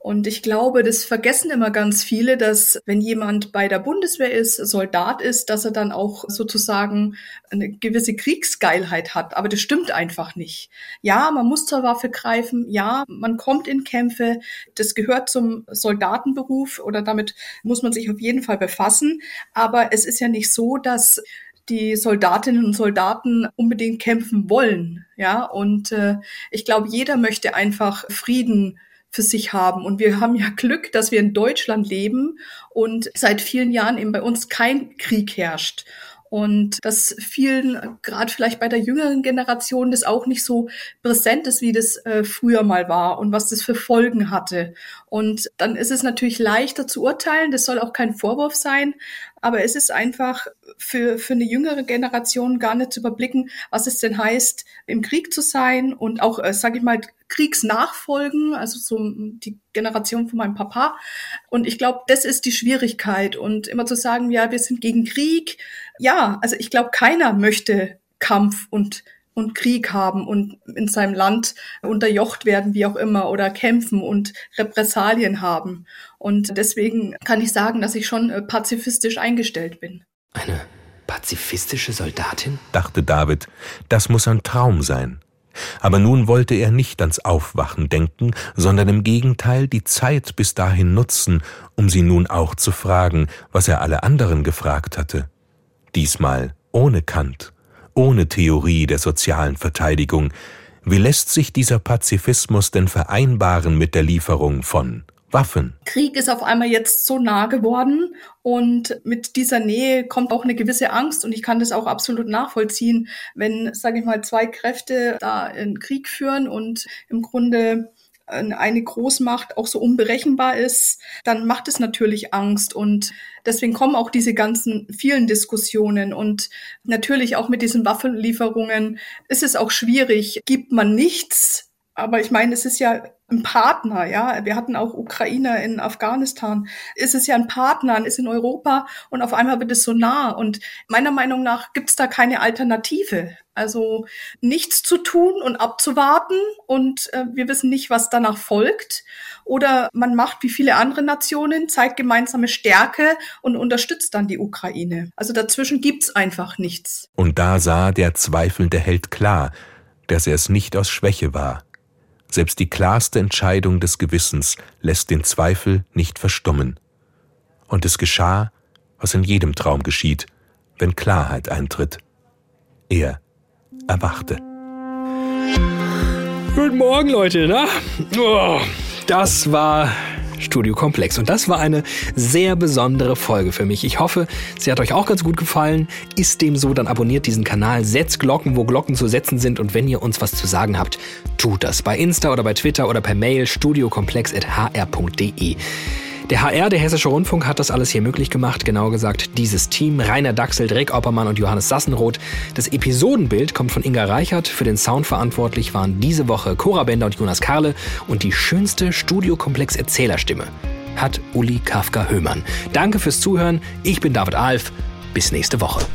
Und ich glaube, das vergessen immer ganz viele, dass wenn jemand bei der Bundeswehr ist, Soldat ist, dass er dann auch sozusagen eine gewisse Kriegsgeilheit hat. Aber das stimmt einfach nicht. Ja, man muss zur Waffe greifen. Ja, man kommt in Kämpfe. Das gehört zum Soldatenberuf oder damit muss man sich auf jeden Fall befassen. Aber es ist ja nicht so, dass die Soldatinnen und Soldaten unbedingt kämpfen wollen, ja. Und äh, ich glaube, jeder möchte einfach Frieden für sich haben. Und wir haben ja Glück, dass wir in Deutschland leben und seit vielen Jahren eben bei uns kein Krieg herrscht. Und dass vielen, gerade vielleicht bei der jüngeren Generation, das auch nicht so präsent ist, wie das äh, früher mal war und was das für Folgen hatte. Und dann ist es natürlich leichter zu urteilen, das soll auch kein Vorwurf sein, aber es ist einfach für, für eine jüngere Generation gar nicht zu überblicken, was es denn heißt, im Krieg zu sein und auch, äh, sage ich mal, Kriegsnachfolgen, also so die Generation von meinem Papa. Und ich glaube, das ist die Schwierigkeit. Und immer zu sagen, ja, wir sind gegen Krieg. Ja, also ich glaube, keiner möchte Kampf und und Krieg haben und in seinem Land unterjocht werden, wie auch immer, oder kämpfen und Repressalien haben. Und deswegen kann ich sagen, dass ich schon äh, pazifistisch eingestellt bin. Eine pazifistische Soldatin? dachte David, das muss ein Traum sein. Aber nun wollte er nicht ans Aufwachen denken, sondern im Gegenteil die Zeit bis dahin nutzen, um sie nun auch zu fragen, was er alle anderen gefragt hatte. Diesmal ohne Kant, ohne Theorie der sozialen Verteidigung. Wie lässt sich dieser Pazifismus denn vereinbaren mit der Lieferung von Waffen? Krieg ist auf einmal jetzt so nah geworden und mit dieser Nähe kommt auch eine gewisse Angst und ich kann das auch absolut nachvollziehen, wenn, sage ich mal, zwei Kräfte da einen Krieg führen und im Grunde eine Großmacht auch so unberechenbar ist, dann macht es natürlich Angst und deswegen kommen auch diese ganzen vielen Diskussionen und natürlich auch mit diesen Waffenlieferungen ist es auch schwierig. Gibt man nichts, aber ich meine, es ist ja ein Partner, ja. Wir hatten auch Ukrainer in Afghanistan. Es ist ja ein Partner, ist in Europa und auf einmal wird es so nah. Und meiner Meinung nach gibt es da keine Alternative. Also nichts zu tun und abzuwarten und äh, wir wissen nicht, was danach folgt. Oder man macht wie viele andere Nationen, zeigt gemeinsame Stärke und unterstützt dann die Ukraine. Also dazwischen gibt's einfach nichts. Und da sah der zweifelnde Held klar, dass er es nicht aus Schwäche war. Selbst die klarste Entscheidung des Gewissens lässt den Zweifel nicht verstummen. Und es geschah, was in jedem Traum geschieht, wenn Klarheit eintritt. Er erwachte. Guten Morgen, Leute. Na? Oh, das war Studio Komplex. Und das war eine sehr besondere Folge für mich. Ich hoffe, sie hat euch auch ganz gut gefallen. Ist dem so, dann abonniert diesen Kanal, setzt Glocken, wo Glocken zu setzen sind. Und wenn ihr uns was zu sagen habt, tut das bei Insta oder bei Twitter oder per Mail studiokomplex.hr.de. Der HR, der Hessische Rundfunk, hat das alles hier möglich gemacht. Genauer gesagt, dieses Team. Rainer Dachsel, Dreck Oppermann und Johannes Sassenroth. Das Episodenbild kommt von Inga Reichert. Für den Sound verantwortlich waren diese Woche Cora Bender und Jonas Karle. Und die schönste Studiokomplex-Erzählerstimme hat Uli Kafka Höhmann. Danke fürs Zuhören. Ich bin David Alf. Bis nächste Woche.